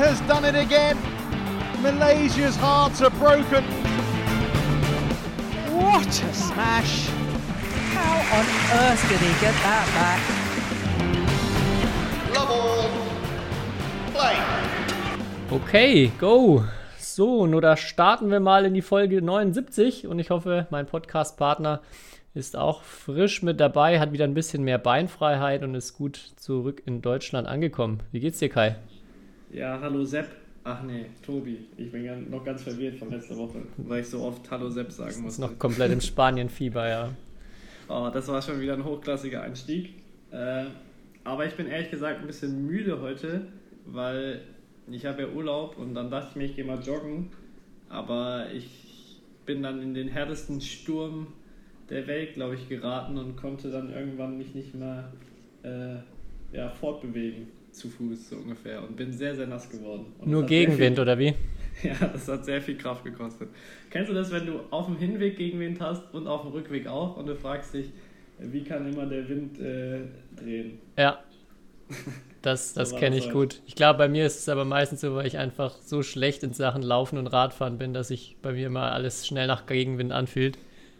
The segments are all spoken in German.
has done it again. Malaysia's hearts are broken. What a smash! How on earth did he get that back? Love all. Play. Okay, go. So, nur da starten wir mal in die Folge 79 und ich hoffe, mein Podcast-Partner ist auch frisch mit dabei, hat wieder ein bisschen mehr Beinfreiheit und ist gut zurück in Deutschland angekommen. Wie geht's dir, Kai? Ja, hallo Sepp. Ach nee, Tobi. Ich bin ja noch ganz verwirrt von letzter Woche, weil ich so oft Hallo Sepp sagen muss. Ist noch komplett im Spanien-Fieber, ja. Oh, das war schon wieder ein hochklassiger Einstieg. Äh, aber ich bin ehrlich gesagt ein bisschen müde heute, weil ich habe ja Urlaub und dann dachte ich mir, ich gehe mal joggen. Aber ich bin dann in den härtesten Sturm der Welt, glaube ich, geraten und konnte dann irgendwann mich nicht mehr äh, ja, fortbewegen zu Fuß so ungefähr und bin sehr, sehr nass geworden. Und Nur Gegenwind, viel- oder wie? Ja, das hat sehr viel Kraft gekostet. Kennst du das, wenn du auf dem Hinweg Gegenwind hast und auf dem Rückweg auch und du fragst dich, wie kann immer der Wind äh, drehen? Ja. Das, das So kenne ich heute. gut. Ich glaube, bei mir ist es aber meistens so, weil ich einfach so schlecht in Sachen Laufen und Radfahren bin, dass sich bei mir immer alles schnell nach Gegenwind anfühlt.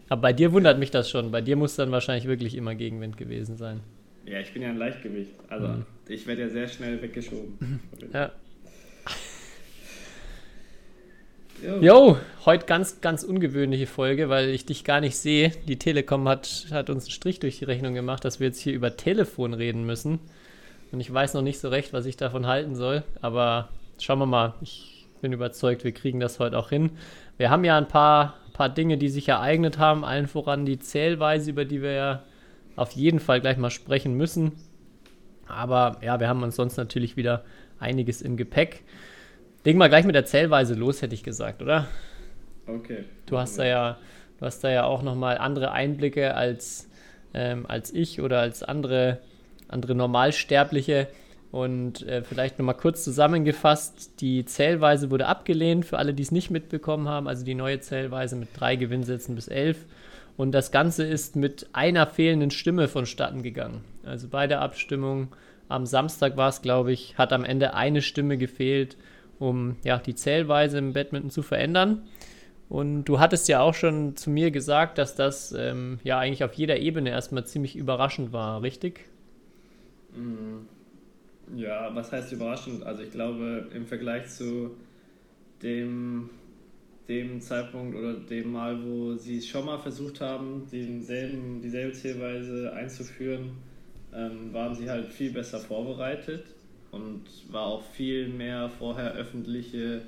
Aber bei dir wundert mich das schon. Bei dir muss dann wahrscheinlich wirklich immer Gegenwind gewesen sein. Ja, ich bin ja ein Leichtgewicht. Also Mhm. ich werde ja sehr schnell weggeschoben. Ja. Jo. Heute ganz, ganz ungewöhnliche Folge, weil ich dich gar nicht sehe. Die Telekom hat, hat uns einen Strich durch die Rechnung gemacht, dass wir jetzt hier über Telefon reden müssen. Und ich weiß noch nicht so recht, was ich davon halten soll. Aber schauen wir mal. Ich bin überzeugt, wir kriegen das heute auch hin. Wir haben ja ein paar, paar Dinge, die sich ereignet haben. Allen voran die Zählweise, über die wir ja auf jeden Fall gleich mal sprechen müssen. Aber ja, wir haben uns sonst natürlich wieder einiges im Gepäck. Legen wir gleich mit der Zählweise los, hätte ich gesagt, oder? Okay. Du hast da ja, du hast da ja auch nochmal andere Einblicke als, ähm, als ich oder als andere, andere Normalsterbliche. Und äh, vielleicht nochmal kurz zusammengefasst, die Zählweise wurde abgelehnt, für alle, die es nicht mitbekommen haben, also die neue Zählweise mit drei Gewinnsätzen bis elf. Und das Ganze ist mit einer fehlenden Stimme vonstatten gegangen. Also bei der Abstimmung am Samstag war es, glaube ich, hat am Ende eine Stimme gefehlt, um ja, die Zählweise im Badminton zu verändern. Und du hattest ja auch schon zu mir gesagt, dass das ähm, ja eigentlich auf jeder Ebene erstmal ziemlich überraschend war, richtig? Ja, was heißt überraschend? Also ich glaube, im Vergleich zu dem, dem Zeitpunkt oder dem Mal, wo sie es schon mal versucht haben, denselben, dieselbe Zählweise einzuführen, ähm, waren sie halt viel besser vorbereitet und war auch viel mehr vorher öffentliche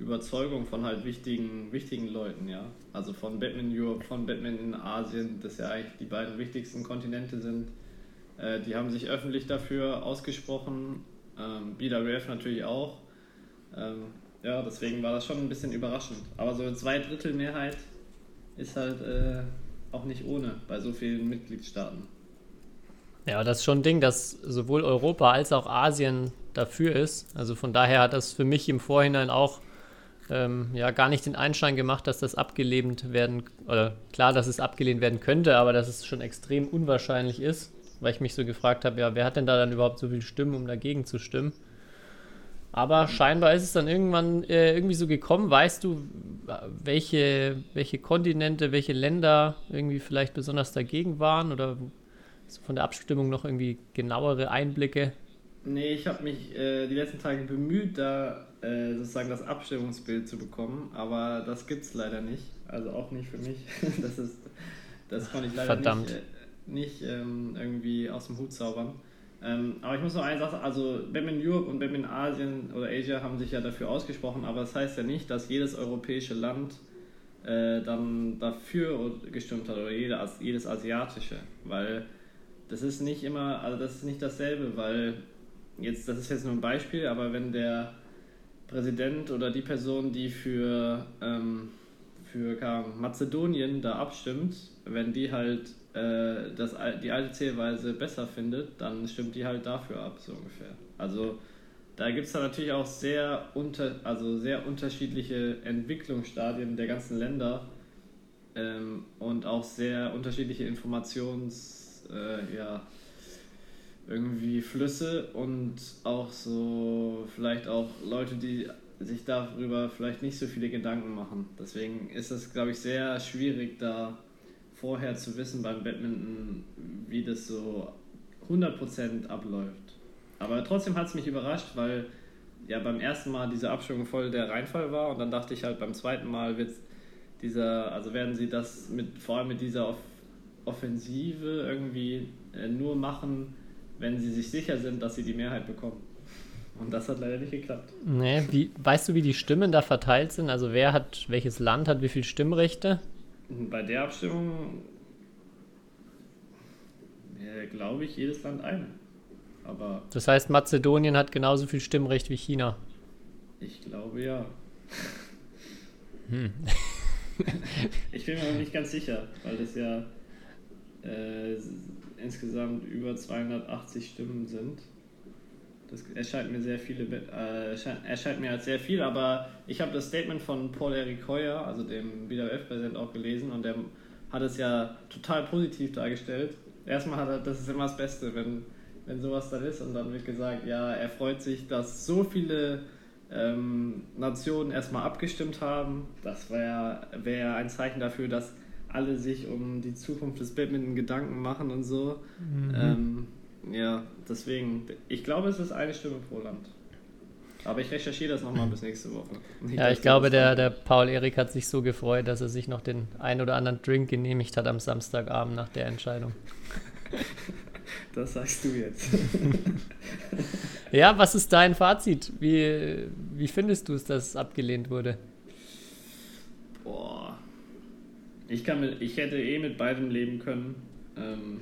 Überzeugung von halt wichtigen, wichtigen Leuten, ja. Also von Batman Europe, von Batman in Asien, das ja eigentlich die beiden wichtigsten Kontinente sind. Äh, die haben sich öffentlich dafür ausgesprochen, ähm, BWF natürlich auch. Ähm, ja, deswegen war das schon ein bisschen überraschend. Aber so eine Zweidrittelmehrheit ist halt äh, auch nicht ohne bei so vielen Mitgliedstaaten. Ja, das ist schon ein Ding, dass sowohl Europa als auch Asien dafür ist. Also von daher hat das für mich im Vorhinein auch ähm, ja gar nicht den Einschein gemacht, dass das abgelehnt werden, oder klar, dass es abgelehnt werden könnte, aber dass es schon extrem unwahrscheinlich ist, weil ich mich so gefragt habe, ja, wer hat denn da dann überhaupt so viel Stimmen, um dagegen zu stimmen? Aber scheinbar ist es dann irgendwann äh, irgendwie so gekommen. Weißt du, welche, welche Kontinente, welche Länder irgendwie vielleicht besonders dagegen waren oder so von der Abstimmung noch irgendwie genauere Einblicke? Nee, ich habe mich äh, die letzten Tage bemüht, da äh, sozusagen das Abstimmungsbild zu bekommen, aber das gibt's leider nicht. Also auch nicht für mich. Das ist, das konnte ich leider Verdammt. nicht, äh, nicht ähm, irgendwie aus dem Hut zaubern. Ähm, aber ich muss noch eine Sache, also Batman Europe und Batman Asien oder Asia haben sich ja dafür ausgesprochen, aber das heißt ja nicht, dass jedes europäische Land äh, dann dafür gestimmt hat oder jede, jedes asiatische, weil das ist nicht immer, also das ist nicht dasselbe, weil jetzt, das ist jetzt nur ein Beispiel, aber wenn der Präsident oder die Person, die für, ähm, für Mazedonien da abstimmt, wenn die halt äh, das, die alte Zählweise besser findet, dann stimmt die halt dafür ab, so ungefähr. Also da gibt es dann natürlich auch sehr, unter, also sehr unterschiedliche Entwicklungsstadien der ganzen Länder ähm, und auch sehr unterschiedliche Informations, äh, ja, irgendwie Flüsse und auch so vielleicht auch Leute, die sich darüber vielleicht nicht so viele Gedanken machen. Deswegen ist es, glaube ich, sehr schwierig, da vorher zu wissen beim Badminton, wie das so 100% abläuft. Aber trotzdem hat es mich überrascht, weil ja beim ersten Mal diese Abschwung voll der Reinfall war und dann dachte ich halt beim zweiten Mal wird dieser, also werden sie das mit vor allem mit dieser Off Offensive irgendwie äh, nur machen, wenn sie sich sicher sind, dass sie die Mehrheit bekommen. Und das hat leider nicht geklappt. Nee, wie, weißt du, wie die Stimmen da verteilt sind? Also wer hat, welches Land hat wie viele Stimmrechte? Bei der Abstimmung ja, glaube ich jedes Land eine. Aber Das heißt, Mazedonien hat genauso viel Stimmrecht wie China. ich glaube ja. Hm. ich bin mir noch nicht ganz sicher, weil das ja äh, insgesamt über 280 Stimmen sind. Das erscheint mir sehr viele, äh, erscheint, mir als sehr viel, aber ich habe das Statement von Paul-Erik Heuer, also dem BWF-Präsident, auch gelesen und der hat es ja total positiv dargestellt. Erstmal hat er, das ist immer das Beste, wenn, wenn sowas dann ist und dann wird gesagt, ja, er freut sich, dass so viele ähm, Nationen erstmal abgestimmt haben. Das wäre wär ein Zeichen dafür, dass alle sich um die Zukunft des Badminton Gedanken machen und so. Mhm. Ähm, ja, deswegen, ich glaube, es ist eine Stimme pro Land. Aber ich recherchiere das nochmal bis nächste Woche. Nicht, Ja, ich glaube, der, der Paul Erik hat sich so gefreut, dass er sich noch den ein oder anderen Drink genehmigt hat am Samstagabend nach der Entscheidung. Das sagst du jetzt. Ja, was ist dein Fazit? Wie, wie findest du es, dass es abgelehnt wurde? Boah. Ich, kann mit, ich hätte eh mit beidem leben können. Ähm,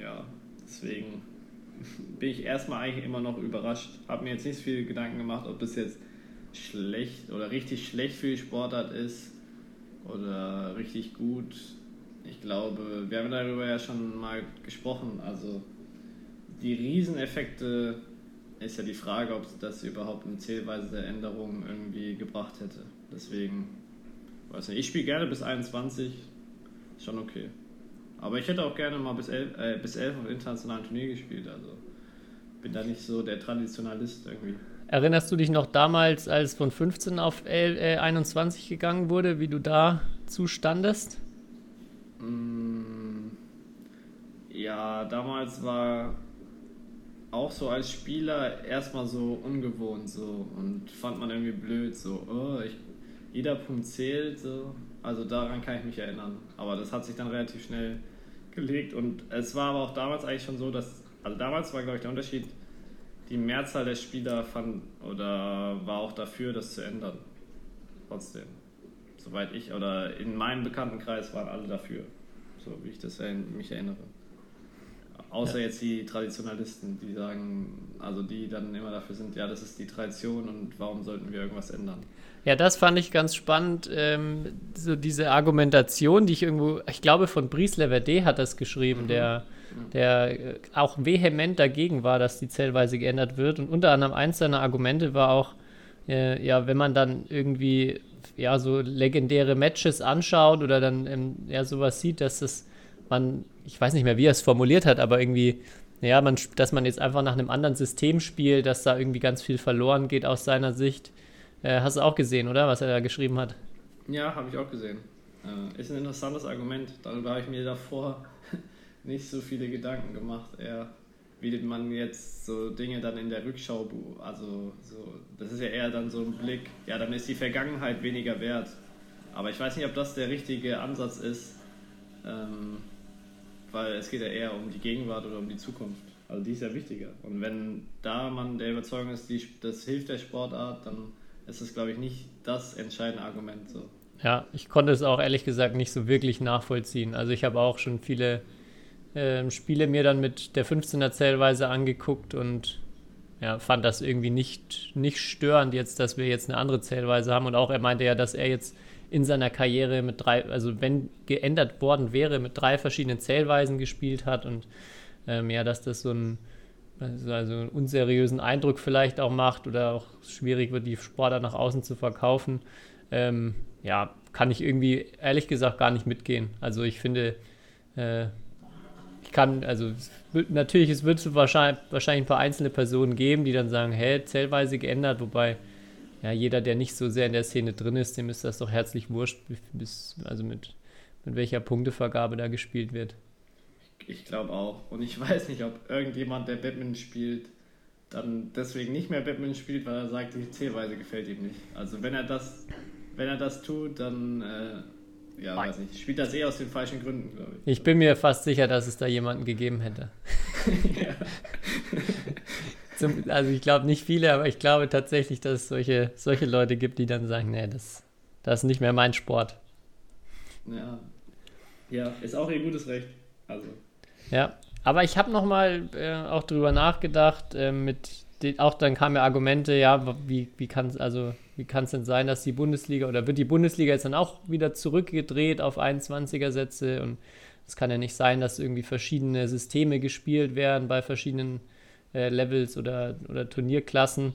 ja, deswegen bin ich erstmal eigentlich immer noch überrascht. Habe mir jetzt nicht so viele Gedanken gemacht, ob das jetzt schlecht oder richtig schlecht für die Sportart ist oder richtig gut. Ich glaube, wir haben darüber ja schon mal gesprochen. Also die Rieseneffekte ist ja die Frage, ob das überhaupt eine Zählweise der Änderung irgendwie gebracht hätte. Deswegen, weiß nicht, ich spiele gerne bis 21, ist schon okay. Aber ich hätte auch gerne mal bis 11, äh, bis 11 auf internationalen Turnier gespielt, also bin da nicht so der Traditionalist irgendwie. Erinnerst du dich noch damals, als von 15 auf L, äh, 21 gegangen wurde, wie du da zustandest? Mm, Ja, damals war auch so als Spieler erstmal so ungewohnt so und fand man irgendwie blöd so, oh, ich, jeder Punkt zählt so. Also daran kann ich mich erinnern. Aber das hat sich dann relativ schnell gelegt und es war aber auch damals eigentlich schon so, dass, also damals war glaube ich der Unterschied, die Mehrzahl der Spieler fand oder war auch dafür, das zu ändern. Trotzdem. Soweit ich oder in meinem Bekanntenkreis waren alle dafür. So wie ich das mich erinnere. Außer jetzt die Traditionalisten, die sagen, also die dann immer dafür sind, ja, das ist die Tradition und warum sollten wir irgendwas ändern? Ja, das fand ich ganz spannend. Ähm, so diese Argumentation, die ich irgendwo, ich glaube, von Brice Leverde hat das geschrieben, der, der äh, auch vehement dagegen war, dass die Zählweise geändert wird. Und unter anderem eins seiner Argumente war auch, äh, ja, wenn man dann irgendwie ja so legendäre Matches anschaut oder dann ähm, ja sowas sieht, dass das man, ich weiß nicht mehr, wie er es formuliert hat, aber irgendwie, ja, man, dass man jetzt einfach nach einem anderen System spielt, dass da irgendwie ganz viel verloren geht aus seiner Sicht. Äh, hast du auch gesehen, oder? Was er da geschrieben hat? Ja, habe ich auch gesehen. Äh, ist ein interessantes Argument. Darüber habe ich mir davor nicht so viele Gedanken gemacht. Eher, wie man jetzt so Dinge dann in der Rückschau, also so, das ist ja eher dann so ein Blick, ja, dann ist die Vergangenheit weniger wert. Aber ich weiß nicht, ob das der richtige Ansatz ist, ähm, weil es geht ja eher um die Gegenwart oder um die Zukunft. Also die ist ja wichtiger. Und wenn da man der Überzeugung ist, die, das hilft der Sportart, dann ist das, glaube ich, nicht das entscheidende Argument. So. Ja, ich konnte es auch ehrlich gesagt nicht so wirklich nachvollziehen. Also ich habe auch schon viele ähm, Spiele mir dann mit der 15er Zählweise angeguckt und ja, fand das irgendwie nicht, nicht störend jetzt, dass wir jetzt eine andere Zählweise haben. Und auch er meinte ja, dass er jetzt in seiner Karriere mit drei, also wenn geändert worden wäre, mit drei verschiedenen Zählweisen gespielt hat und ähm, ja, dass das so ein also also einen unseriösen Eindruck vielleicht auch macht oder auch schwierig wird, die Sportler nach außen zu verkaufen. Ähm, ja, kann ich irgendwie ehrlich gesagt gar nicht mitgehen. Also ich finde, äh, kann, also natürlich, es wird wahrscheinlich, wahrscheinlich ein paar einzelne Personen geben, die dann sagen, hä, zählweise geändert, wobei ja, jeder, der nicht so sehr in der Szene drin ist, dem ist das doch herzlich wurscht, bis, also mit, mit welcher Punktevergabe da gespielt wird. Ich glaube auch. Und ich weiß nicht, ob irgendjemand, der Batman spielt, dann deswegen nicht mehr Batman spielt, weil er sagt, die Zählweise gefällt ihm nicht. Also wenn er das, wenn er das tut, dann äh, ja, weiß nicht, spielt das eh aus den falschen Gründen, glaube ich. Ich bin mir fast sicher, dass es da jemanden gegeben hätte. Zum, also ich glaube nicht viele, aber ich glaube tatsächlich, dass es solche, solche Leute gibt, die dann sagen, nee, das, das ist nicht mehr mein Sport. Ja. Ja, ist auch ihr gutes Recht. Also. Ja, aber ich habe nochmal äh, auch drüber nachgedacht, äh, mit den, auch dann kamen ja Argumente, ja, wie, wie kann es also, denn sein, dass die Bundesliga oder wird die Bundesliga jetzt dann auch wieder zurückgedreht auf 21er Sätze und es kann ja nicht sein, dass irgendwie verschiedene Systeme gespielt werden bei verschiedenen äh, Levels oder, oder Turnierklassen.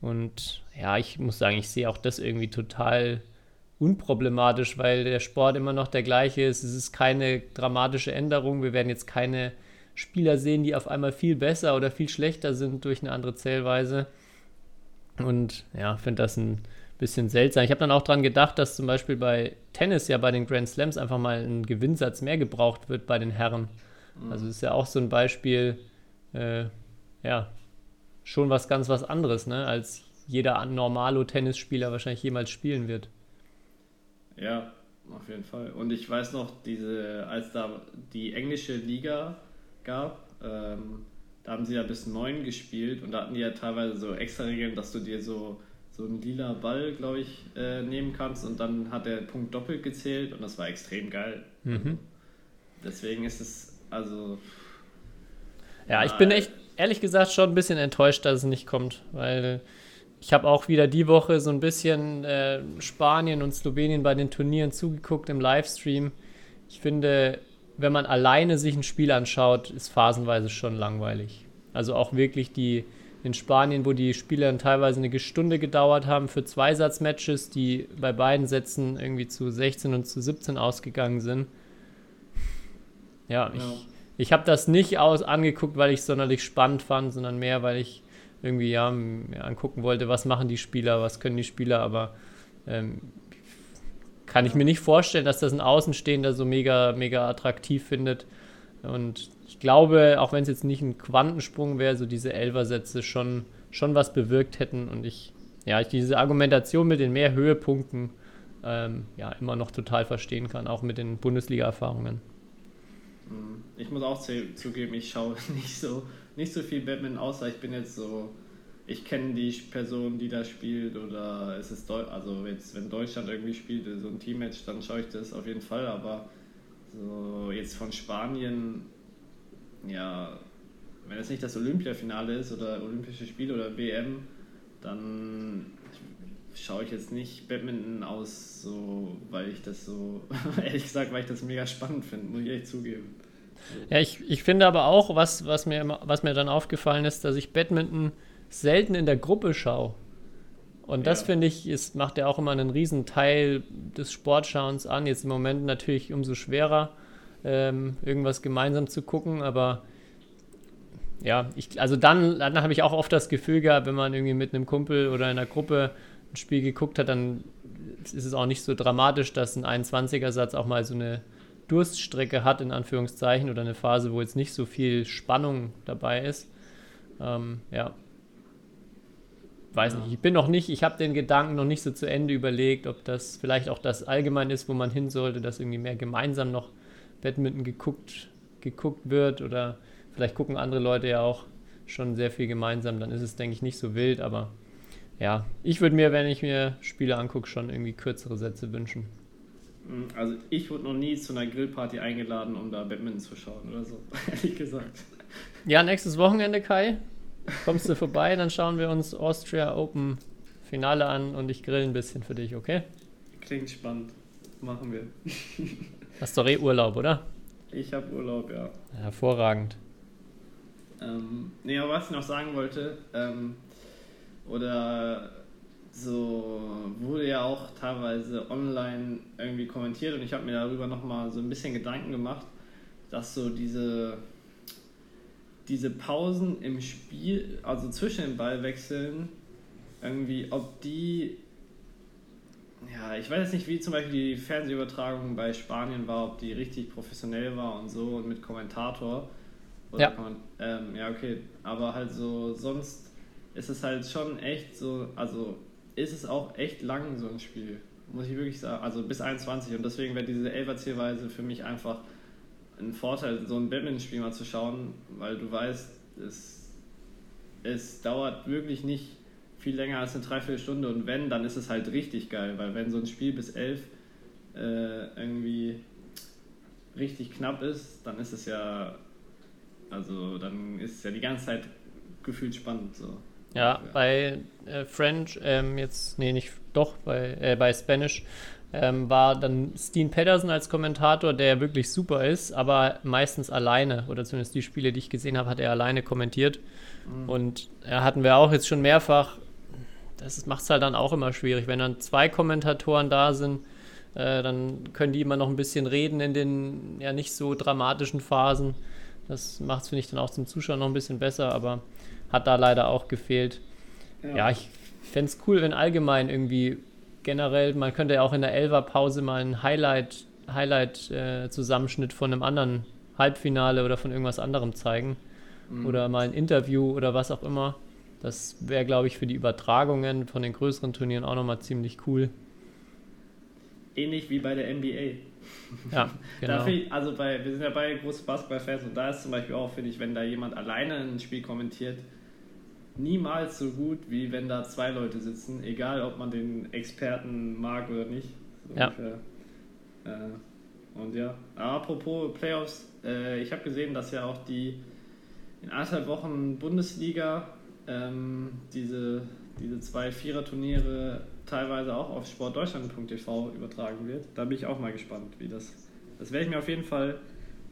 Und ja, ich muss sagen, ich sehe auch das irgendwie total unproblematisch, weil der Sport immer noch der gleiche ist. Es ist keine dramatische Änderung. Wir werden jetzt keine Spieler sehen, die auf einmal viel besser oder viel schlechter sind durch eine andere Zählweise. Und ja, finde das ein bisschen seltsam. Ich habe dann auch daran gedacht, dass zum Beispiel bei Tennis ja bei den Grand Slams einfach mal ein Gewinnsatz mehr gebraucht wird bei den Herren. Mhm. Also ist ja auch so ein Beispiel, äh, ja, schon was ganz was anderes, ne, als jeder Normalo-Tennisspieler wahrscheinlich jemals spielen wird. Ja, auf jeden Fall. Und ich weiß noch, diese, als da die englische Liga gab, ähm, da haben sie ja bis neun gespielt und da hatten die ja teilweise so extra Regeln, dass du dir so, so einen lila Ball, glaube ich, äh, nehmen kannst und dann hat der Punkt doppelt gezählt und das war extrem geil. Mhm. Deswegen ist es, also. Ja, ich bin echt, ehrlich gesagt, schon ein bisschen enttäuscht, dass es nicht kommt, weil ich habe auch wieder die Woche so ein bisschen äh, Spanien und Slowenien bei den Turnieren zugeguckt im Livestream. Ich finde, wenn man alleine sich ein Spiel anschaut, ist phasenweise schon langweilig. Also auch wirklich die in Spanien, wo die Spiele dann teilweise eine Stunde gedauert haben für Zweisatzmatches, die bei beiden Sätzen irgendwie zu 16 und zu 17 ausgegangen sind. Ja, ich, ja. ich habe das nicht aus angeguckt, weil ich es sonderlich spannend fand, sondern mehr, weil ich irgendwie ja, angucken wollte, was machen die Spieler, was können die Spieler, aber ähm, kann ich mir nicht vorstellen, dass das ein Außenstehender so mega, mega attraktiv findet. Und ich glaube, auch wenn es jetzt nicht ein Quantensprung wäre, so diese Elversätze schon, schon was bewirkt hätten. Und ich, ja, ich diese Argumentation mit den mehr Höhepunkten ähm, ja, immer noch total verstehen kann, auch mit den Bundesliga-Erfahrungen. Ich muss auch zugeben, ich schaue nicht so, nicht so viel Batman, außer ich bin jetzt so ich kenne die Person, die da spielt, oder es ist Deu also jetzt, wenn Deutschland irgendwie spielt, so ein Teammatch, dann schaue ich das auf jeden Fall, aber so jetzt von Spanien, ja, wenn es nicht das Olympiafinale ist oder Olympische Spiele oder WM, dann schaue ich jetzt nicht Badminton aus, so, weil ich das so, ehrlich gesagt, weil ich das mega spannend finde, muss ich echt zugeben. Ja, ich, ich finde aber auch, was, was, mir, was mir dann aufgefallen ist, dass ich Badminton selten in der Gruppe schaue. Und das ja. finde ich, ist, macht ja auch immer einen riesen Teil des Sportschauens an. Jetzt im Moment natürlich umso schwerer, ähm, irgendwas gemeinsam zu gucken, aber ja, ich, also dann, dann habe ich auch oft das Gefühl gehabt, wenn man irgendwie mit einem Kumpel oder in einer Gruppe ein Spiel geguckt hat, dann ist es auch nicht so dramatisch, dass ein 21er-Satz auch mal so eine Durststrecke hat, in Anführungszeichen, oder eine Phase, wo jetzt nicht so viel Spannung dabei ist. Ähm, ja, weiß nicht, ich bin noch nicht, ich habe den Gedanken noch nicht so zu Ende überlegt, ob das vielleicht auch das allgemein ist, wo man hin sollte, dass irgendwie mehr gemeinsam noch Badminton geguckt, geguckt wird oder vielleicht gucken andere Leute ja auch schon sehr viel gemeinsam, dann ist es, denke ich, nicht so wild, aber ja, ich würde mir, wenn ich mir Spiele angucke, schon irgendwie kürzere Sätze wünschen. Hm, also ich wurde noch nie zu einer Grillparty eingeladen, um da Badminton zu schauen oder so, ehrlich gesagt. Ja, nächstes Wochenende, Kai kommst du vorbei, dann schauen wir uns Austria Open Finale an und ich grill ein bisschen für dich, okay? Klingt spannend. Machen wir. Hast doch eh Urlaub, oder? Ich habe Urlaub, ja. Hervorragend. Ähm, nee, aber was ich noch sagen wollte, ähm, oder so wurde ja auch teilweise online irgendwie kommentiert und ich habe mir darüber nochmal so ein bisschen Gedanken gemacht. dass so diese, diese Pausen im Spiel, also zwischen den Ballwechseln, irgendwie, ob die, ja, ich weiß jetzt nicht, wie zum Beispiel die Fernsehübertragung bei Spanien war, ob die richtig professionell war und so und mit Kommentator. Oder Ja. Man, ähm, ja, okay, aber halt so, sonst ist es halt schon echt so, also ist es auch echt lang, so ein Spiel. Muss ich wirklich sagen. Also bis 21. Und deswegen wäre diese Elfer-Zielweise für mich einfach ein Vorteil, so ein Badminton-Spiel mal zu schauen, weil du weißt, es, es dauert wirklich nicht viel länger als eine Dreiviertelstunde und wenn, dann ist es halt richtig geil, weil wenn so ein Spiel bis 11 äh, irgendwie richtig knapp ist, dann ist es ja, also dann ist es ja die ganze Zeit gefühlt spannend so. Ja, bei äh, French, ähm, jetzt, nee, nicht, doch, bei, äh, bei Spanish ähm, war dann Steen Pedersen als Kommentator, der wirklich super ist, aber meistens alleine, oder zumindest die Spiele, die ich gesehen habe, hat er alleine kommentiert. Und ja, hatten wir auch jetzt schon mehrfach, das macht es halt dann auch immer schwierig, wenn dann zwei Kommentatoren da sind, äh, dann können die immer noch ein bisschen reden in den ja nicht so dramatischen Phasen. Das macht es, finde ich, dann auch zum Zuschauen noch ein bisschen besser, aber hat da leider auch gefehlt. Ja, ich fände es cool, wenn allgemein irgendwie generell, man könnte ja auch in der Elfer-Pause mal einen Highlight, Highlight-Zusammenschnitt von einem anderen Halbfinale oder von irgendwas anderem zeigen. Oder mal ein Interview oder was auch immer. Das wäre, glaube ich, für die Übertragungen von den größeren Turnieren auch nochmal ziemlich cool. Ähnlich wie bei der NBA. Ja, genau. ich, also bei, wir sind ja beide große Basketballfans und da ist zum Beispiel auch, finde ich, wenn da jemand alleine ein Spiel kommentiert, niemals so gut, wie wenn da zwei Leute sitzen, egal ob man den Experten mag oder nicht. So Ja. Äh, und ja, apropos Playoffs, äh, ich habe gesehen, dass ja auch die in anderthalb Wochen Bundesliga ähm, diese, diese zwei Vierer-Turniere teilweise auch auf sportdeutschland.tv übertragen wird. Da bin ich auch mal gespannt, wie das. Das werde ich mir auf jeden Fall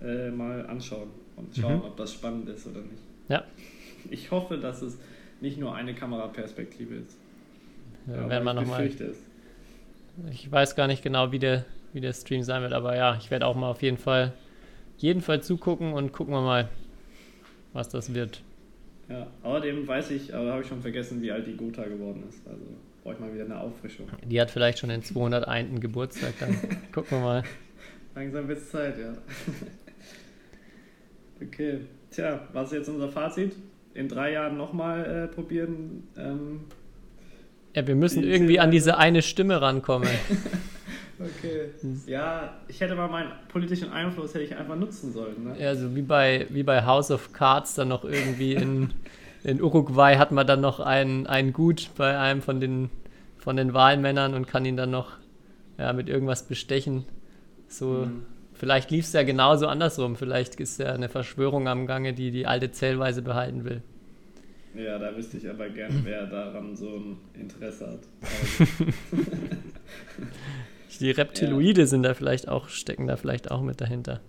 äh, mal anschauen und schauen, Mhm. ob das spannend ist oder nicht. Ja, Ich hoffe, dass es nicht nur eine Kameraperspektive ist. ja werden wir ich nochmal. Ich weiß gar nicht genau, wie der, wie der Stream sein wird, aber ja, ich werde auch mal auf jeden Fall, jeden Fall zugucken und gucken wir mal, was das wird. Ja, außerdem weiß ich, aber habe ich schon vergessen, wie alt die Gotha geworden ist. Also brauche ich mal wieder eine Auffrischung. Die hat vielleicht schon den 201. Geburtstag, dann gucken wir mal. Langsam wird es Zeit, ja. okay, tja, was ist jetzt unser Fazit? In drei Jahren nochmal äh, probieren. Ähm, Ja, wir müssen irgendwie an diese eine Stimme rankommen. okay. Ja, ich hätte mal meinen politischen Einfluss hätte ich einfach nutzen sollen. Ne? Ja, so wie bei, wie bei House of Cards dann noch irgendwie in, in Uruguay hat man dann noch ein, ein Gut bei einem von den, von den Wahlmännern und kann ihn dann noch ja, mit irgendwas bestechen. So, Mhm. Vielleicht lief es ja genauso andersrum. Vielleicht ist ja eine Verschwörung am Gange, die die alte Zählweise behalten will. Ja, da wüsste ich aber gern, wer daran so ein Interesse hat. Die Reptiloide sind da vielleicht auch, stecken da vielleicht auch mit dahinter.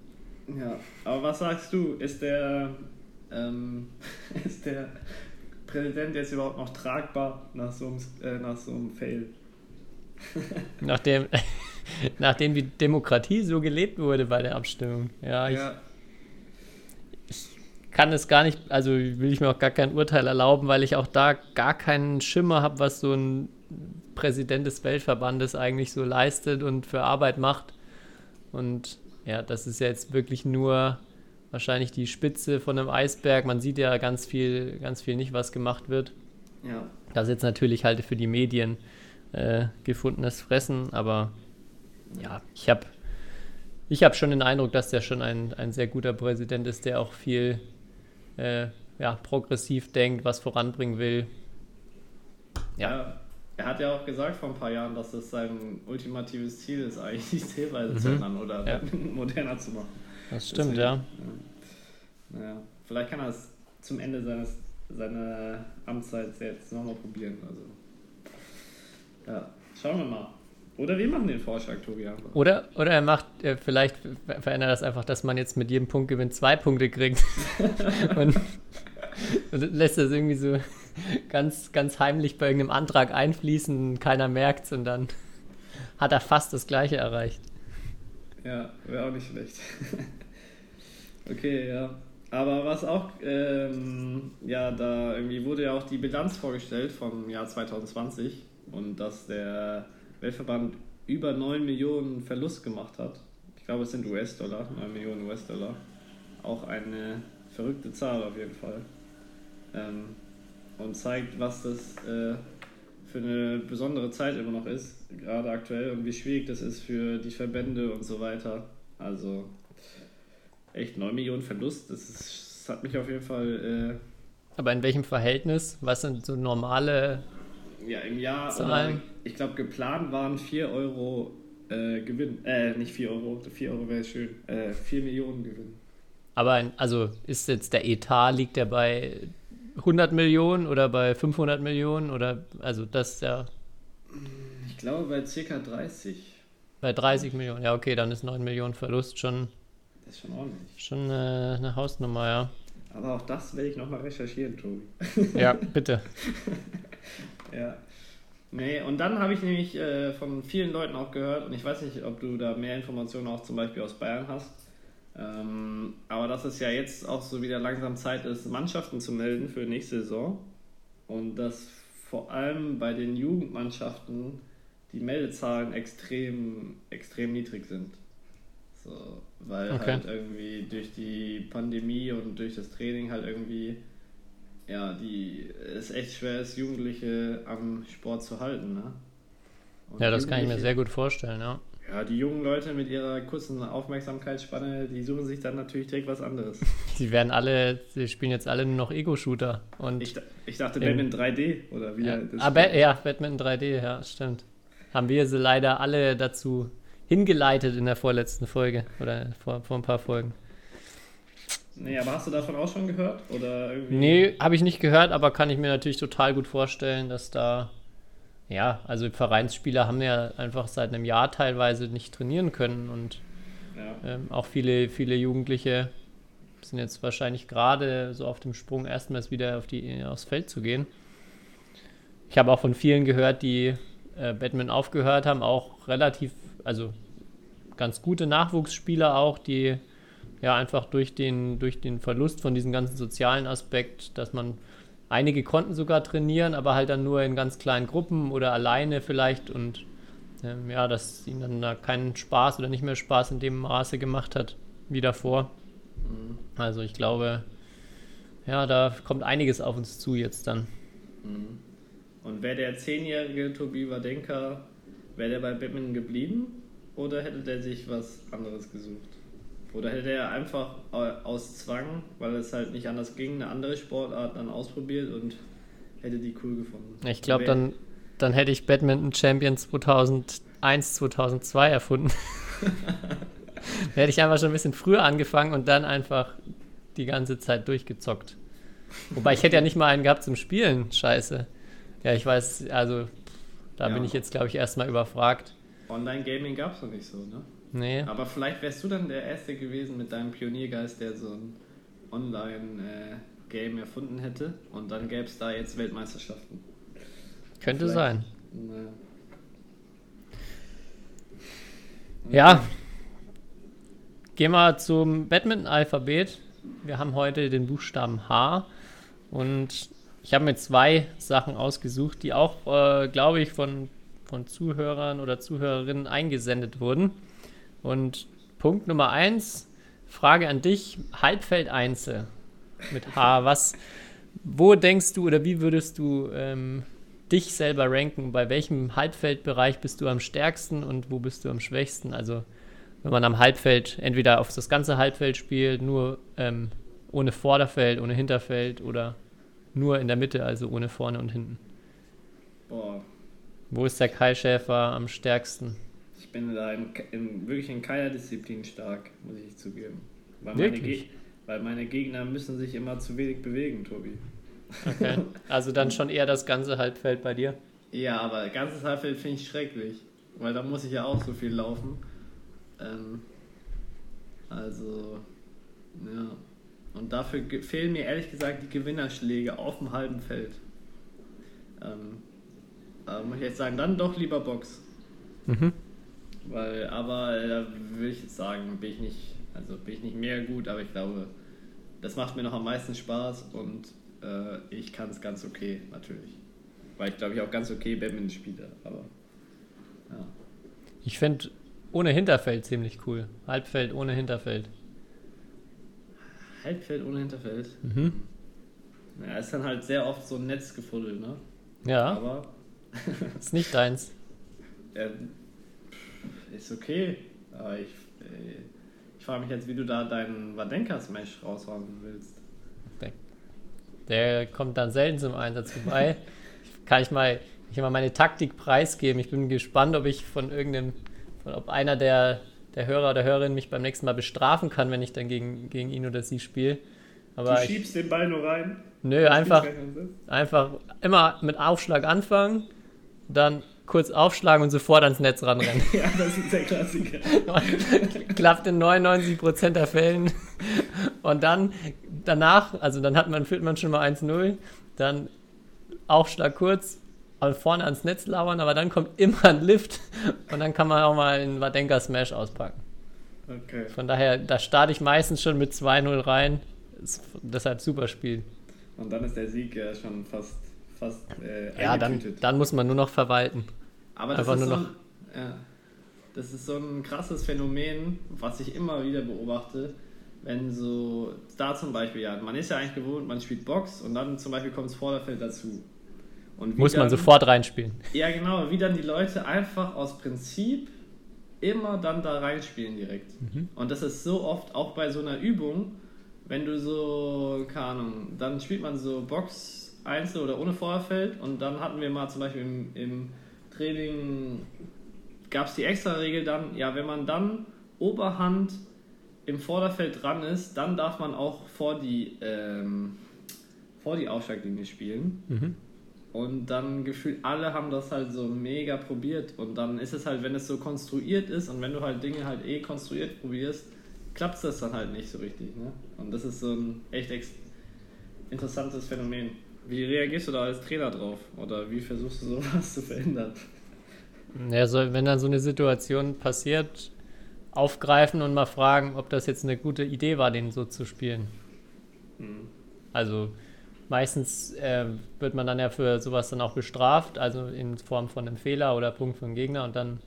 ja, aber was sagst du? Ist der, ähm, ist der Präsident jetzt überhaupt noch tragbar nach so einem, äh, nach so einem Fail? Nachdem, nachdem die Demokratie so gelebt wurde bei der Abstimmung. Ja, ich ja, kann es gar nicht, also will ich mir auch gar kein Urteil erlauben, weil ich auch da gar keinen Schimmer habe, was so ein Präsident des Weltverbandes eigentlich so leistet und für Arbeit macht. Und ja, das ist ja jetzt wirklich nur wahrscheinlich die Spitze von einem Eisberg. Man sieht ja ganz viel, ganz viel nicht, was gemacht wird. ja. Das ist jetzt natürlich halt für die Medien äh, gefundenes Fressen, aber ja, ich habe ich hab schon den Eindruck, dass der schon ein, ein sehr guter Präsident ist, der auch viel äh, ja, progressiv denkt, was voranbringen will. Ja. Ja. Er hat ja auch gesagt vor ein paar Jahren, dass das sein ultimatives Ziel ist, eigentlich die Zählweise zu Mhm. ändern oder Ja. moderner zu machen. Das stimmt, Deswegen, ja. Naja, vielleicht kann er es zum Ende seines, seiner Amtszeit jetzt nochmal probieren. Also, ja, schauen wir mal. Oder wir machen den Vorschlag, Tobi. Oder, oder er macht, äh, vielleicht ver- verändert das einfach, dass man jetzt mit jedem Punktgewinn zwei Punkte kriegt. und, und lässt das irgendwie so ganz, ganz heimlich bei irgendeinem Antrag einfließen, keiner merkt es und dann hat er fast das Gleiche erreicht. Ja, wäre auch nicht schlecht. Okay, ja. Aber was auch, ähm, ja, da irgendwie wurde ja auch die Bilanz vorgestellt vom Jahr 2020 und dass der Weltverband über 9 Millionen Verlust gemacht hat. Ich glaube, es sind US-Dollar, 9 Millionen US-Dollar. Auch eine verrückte Zahl auf jeden Fall. Ähm, und zeigt, was das äh, für eine besondere Zeit immer noch ist, gerade aktuell, und wie schwierig das ist für die Verbände und so weiter. Also echt 9 Millionen Verlust, das, ist, das hat mich auf jeden Fall. Äh, Aber in welchem Verhältnis? Was sind so normale ja, im Jahr, Zahlen? oder, ich glaube, geplant waren 4 Euro äh, Gewinn. Äh, nicht 4 Euro, 4 Euro wäre schön. Äh, 4 Millionen Gewinn. Aber also ist jetzt der Etat, liegt der bei 100 Millionen oder bei 500 Millionen oder also das ist ja Ich glaube bei ca. 30. bei 30 Millionen. Ja, okay, dann ist 9 Millionen Verlust schon, Das ist schon ordentlich. schon äh, eine Hausnummer, ja. Aber auch das werde ich nochmal recherchieren, Tobi. Ja, bitte. Ja. Nee, und dann habe ich nämlich äh, von vielen Leuten auch gehört, und ich weiß nicht, ob du da mehr Informationen auch zum Beispiel aus Bayern hast, ähm, aber dass es ja jetzt auch so wieder langsam Zeit ist, Mannschaften zu melden für nächste Saison. Und dass vor allem bei den Jugendmannschaften die Meldezahlen extrem, extrem niedrig sind. So, weil Okay. halt irgendwie durch die Pandemie und durch das Training halt irgendwie ja, die es echt schwer ist, Jugendliche am Sport zu halten. Ne? Und Ja, das kann ich mir sehr gut vorstellen, ja. Ja, die jungen Leute mit ihrer kurzen Aufmerksamkeitsspanne, die suchen sich dann natürlich direkt was anderes. Die werden alle, sie spielen jetzt alle nur noch Ego-Shooter. Und Ich, ich dachte, Im- Batman 3D oder wie ja, das aber, ja, Batman 3D, ja, stimmt. Haben wir sie leider alle dazu hingeleitet in der vorletzten Folge oder vor, vor ein paar Folgen. Nee, aber hast du davon auch schon gehört? Oder irgendwie? Nee, habe ich nicht gehört, aber kann ich mir natürlich total gut vorstellen, dass da, ja, also Vereinsspieler haben ja einfach seit einem Jahr teilweise nicht trainieren können und Ja. ähm, auch viele, viele Jugendliche sind jetzt wahrscheinlich gerade so auf dem Sprung, erstmals wieder auf die, aufs Feld zu gehen. Ich habe auch von vielen gehört, die äh, Batman aufgehört haben, auch relativ, also ganz gute Nachwuchsspieler auch, die ja einfach durch den, durch den Verlust von diesem ganzen sozialen Aspekt, dass man einige konnten sogar trainieren, aber halt dann nur in ganz kleinen Gruppen oder alleine vielleicht und ähm, ja, dass ihnen dann da keinen Spaß oder nicht mehr Spaß in dem Maße gemacht hat wie davor. Mhm. Also ich glaube, ja, da kommt einiges auf uns zu jetzt dann. Mhm. Und wäre der zehnjährige Tobi Wadenka, wäre der bei Batman geblieben oder hätte der sich was anderes gesucht? Oder hätte er einfach aus Zwang, weil es halt nicht anders ging, eine andere Sportart dann ausprobiert und hätte die cool gefunden? Ich glaube, dann, dann hätte ich Badminton Champion 2001, 2002 erfunden. dann hätte ich einfach schon ein bisschen früher angefangen und dann einfach die ganze Zeit durchgezockt. Wobei ich hätte ja nicht mal einen gehabt zum Spielen. Scheiße. Ja, ich weiß, also da Ja. bin ich jetzt, glaube ich, erstmal überfragt. Online-Gaming gab es noch nicht so, ne? Nee. Aber vielleicht wärst du dann der Erste gewesen mit deinem Pioniergeist, der so ein Online-Game erfunden hätte und dann gäbe es da jetzt Weltmeisterschaften. Könnte vielleicht. sein. Naja. Ja. Gehen wir zum Badminton-Alphabet. Wir haben heute den Buchstaben H und ich habe mir zwei Sachen ausgesucht, die auch, äh, glaube ich, von, von Zuhörern oder Zuhörerinnen eingesendet wurden. Und Punkt Nummer eins, Frage an dich, Halbfeld Einzel mit H. Was, wo denkst du oder wie würdest du ähm, dich selber ranken? Bei welchem Halbfeldbereich bist du am stärksten und wo bist du am schwächsten? Also wenn man am Halbfeld entweder auf das ganze Halbfeld spielt, nur ähm, ohne Vorderfeld, ohne Hinterfeld oder nur in der Mitte, also ohne vorne und hinten. Boah, Wo ist der Kai Schäfer am stärksten? Ich bin da in, in, wirklich in keiner Disziplin stark, muss ich zugeben. Weil meine, weil meine Gegner müssen sich immer zu wenig bewegen, Tobi. Okay. Also dann schon eher das ganze Halbfeld bei dir. Ja, aber ganzes Halbfeld finde ich schrecklich, weil da muss ich ja auch so viel laufen. Ähm, also, ja. Und dafür fehlen mir ehrlich gesagt die Gewinnerschläge auf dem halben Feld. Ähm, muss ich jetzt sagen, dann doch lieber Box. Mhm. Weil, aber äh, da würde ich jetzt sagen, bin ich nicht Also bin ich nicht mega gut, aber ich glaube, das macht mir noch am meisten Spaß und äh, ich kann es ganz okay, natürlich. Weil ich glaube, ich auch ganz okay Badminton spiele, aber ja. Ich finde ohne Hinterfeld ziemlich cool. Halbfeld ohne Hinterfeld. Halbfeld ohne Hinterfeld. Mhm. Ja, ist dann halt sehr oft so ein Netzgefuddel, ne? Ja, Aber ist nicht deins. ähm, ist okay. Aber ich, äh, ich frage mich jetzt, wie du da deinen Wadenka-Smash raushauen willst. Der kommt dann selten zum Einsatz vorbei. Kann ich mal, ich mal meine Taktik preisgeben. Ich bin gespannt, ob ich von irgendeinem, von, ob einer der, der Hörer oder Hörerin mich beim nächsten Mal bestrafen kann, wenn ich dann gegen, gegen ihn oder sie spiele. Aber du ich, schiebst den Ball nur rein. nö, einfach, einfach immer mit Aufschlag anfangen, dann kurz aufschlagen und sofort ans Netz ranrennen. Ja, das ist der Klassiker. Klappt in 99% der Fällen. Und dann danach, also dann hat man, führt man schon mal 1-0, dann Aufschlag kurz, vorne ans Netz lauern, aber dann kommt immer ein Lift und dann kann man auch mal einen Wadenka Smash auspacken. Okay. Von daher, da starte ich meistens schon mit 2-0 rein. Ist deshalb super Spiel. Und dann ist der Sieg ja schon fast, fast äh, Ja, dann, dann muss man nur noch verwalten. Aber das einfach ist, so ein, ja, das ist so ein krasses Phänomen, was ich immer wieder beobachte. Wenn so, da zum Beispiel, ja, man ist ja eigentlich gewohnt, man spielt Box und dann zum Beispiel kommt das Vorderfeld dazu. Und Muss man dann- sofort reinspielen. Ja, genau, wie dann die Leute einfach aus Prinzip immer dann da reinspielen direkt. Und das ist so oft auch bei so einer Übung, wenn du so, keine Ahnung, dann spielt man so Box Einzel oder ohne Vorderfeld und dann hatten wir mal zum Beispiel im, im Training, gab es die extra Regel dann, ja, wenn man dann Oberhand im Vorderfeld dran ist, dann darf man auch vor die, ähm, vor die Aufschlaglinie spielen. Und dann gefühlt alle haben das halt so mega probiert. Und dann ist es halt, wenn es so konstruiert ist und wenn du halt Dinge halt eh konstruiert probierst, klappt das dann halt nicht so richtig. Ne? Und das ist so ein echt interessantes Phänomen. Wie reagierst du da als Trainer drauf? Oder wie versuchst du sowas zu verändern? Ja, so, wenn dann so eine Situation passiert, aufgreifen und mal fragen, ob das jetzt eine gute Idee war, den so zu spielen. Also meistens äh, wird man dann ja für sowas dann auch bestraft, also in Form von einem Fehler oder Punkt vom Gegner und dann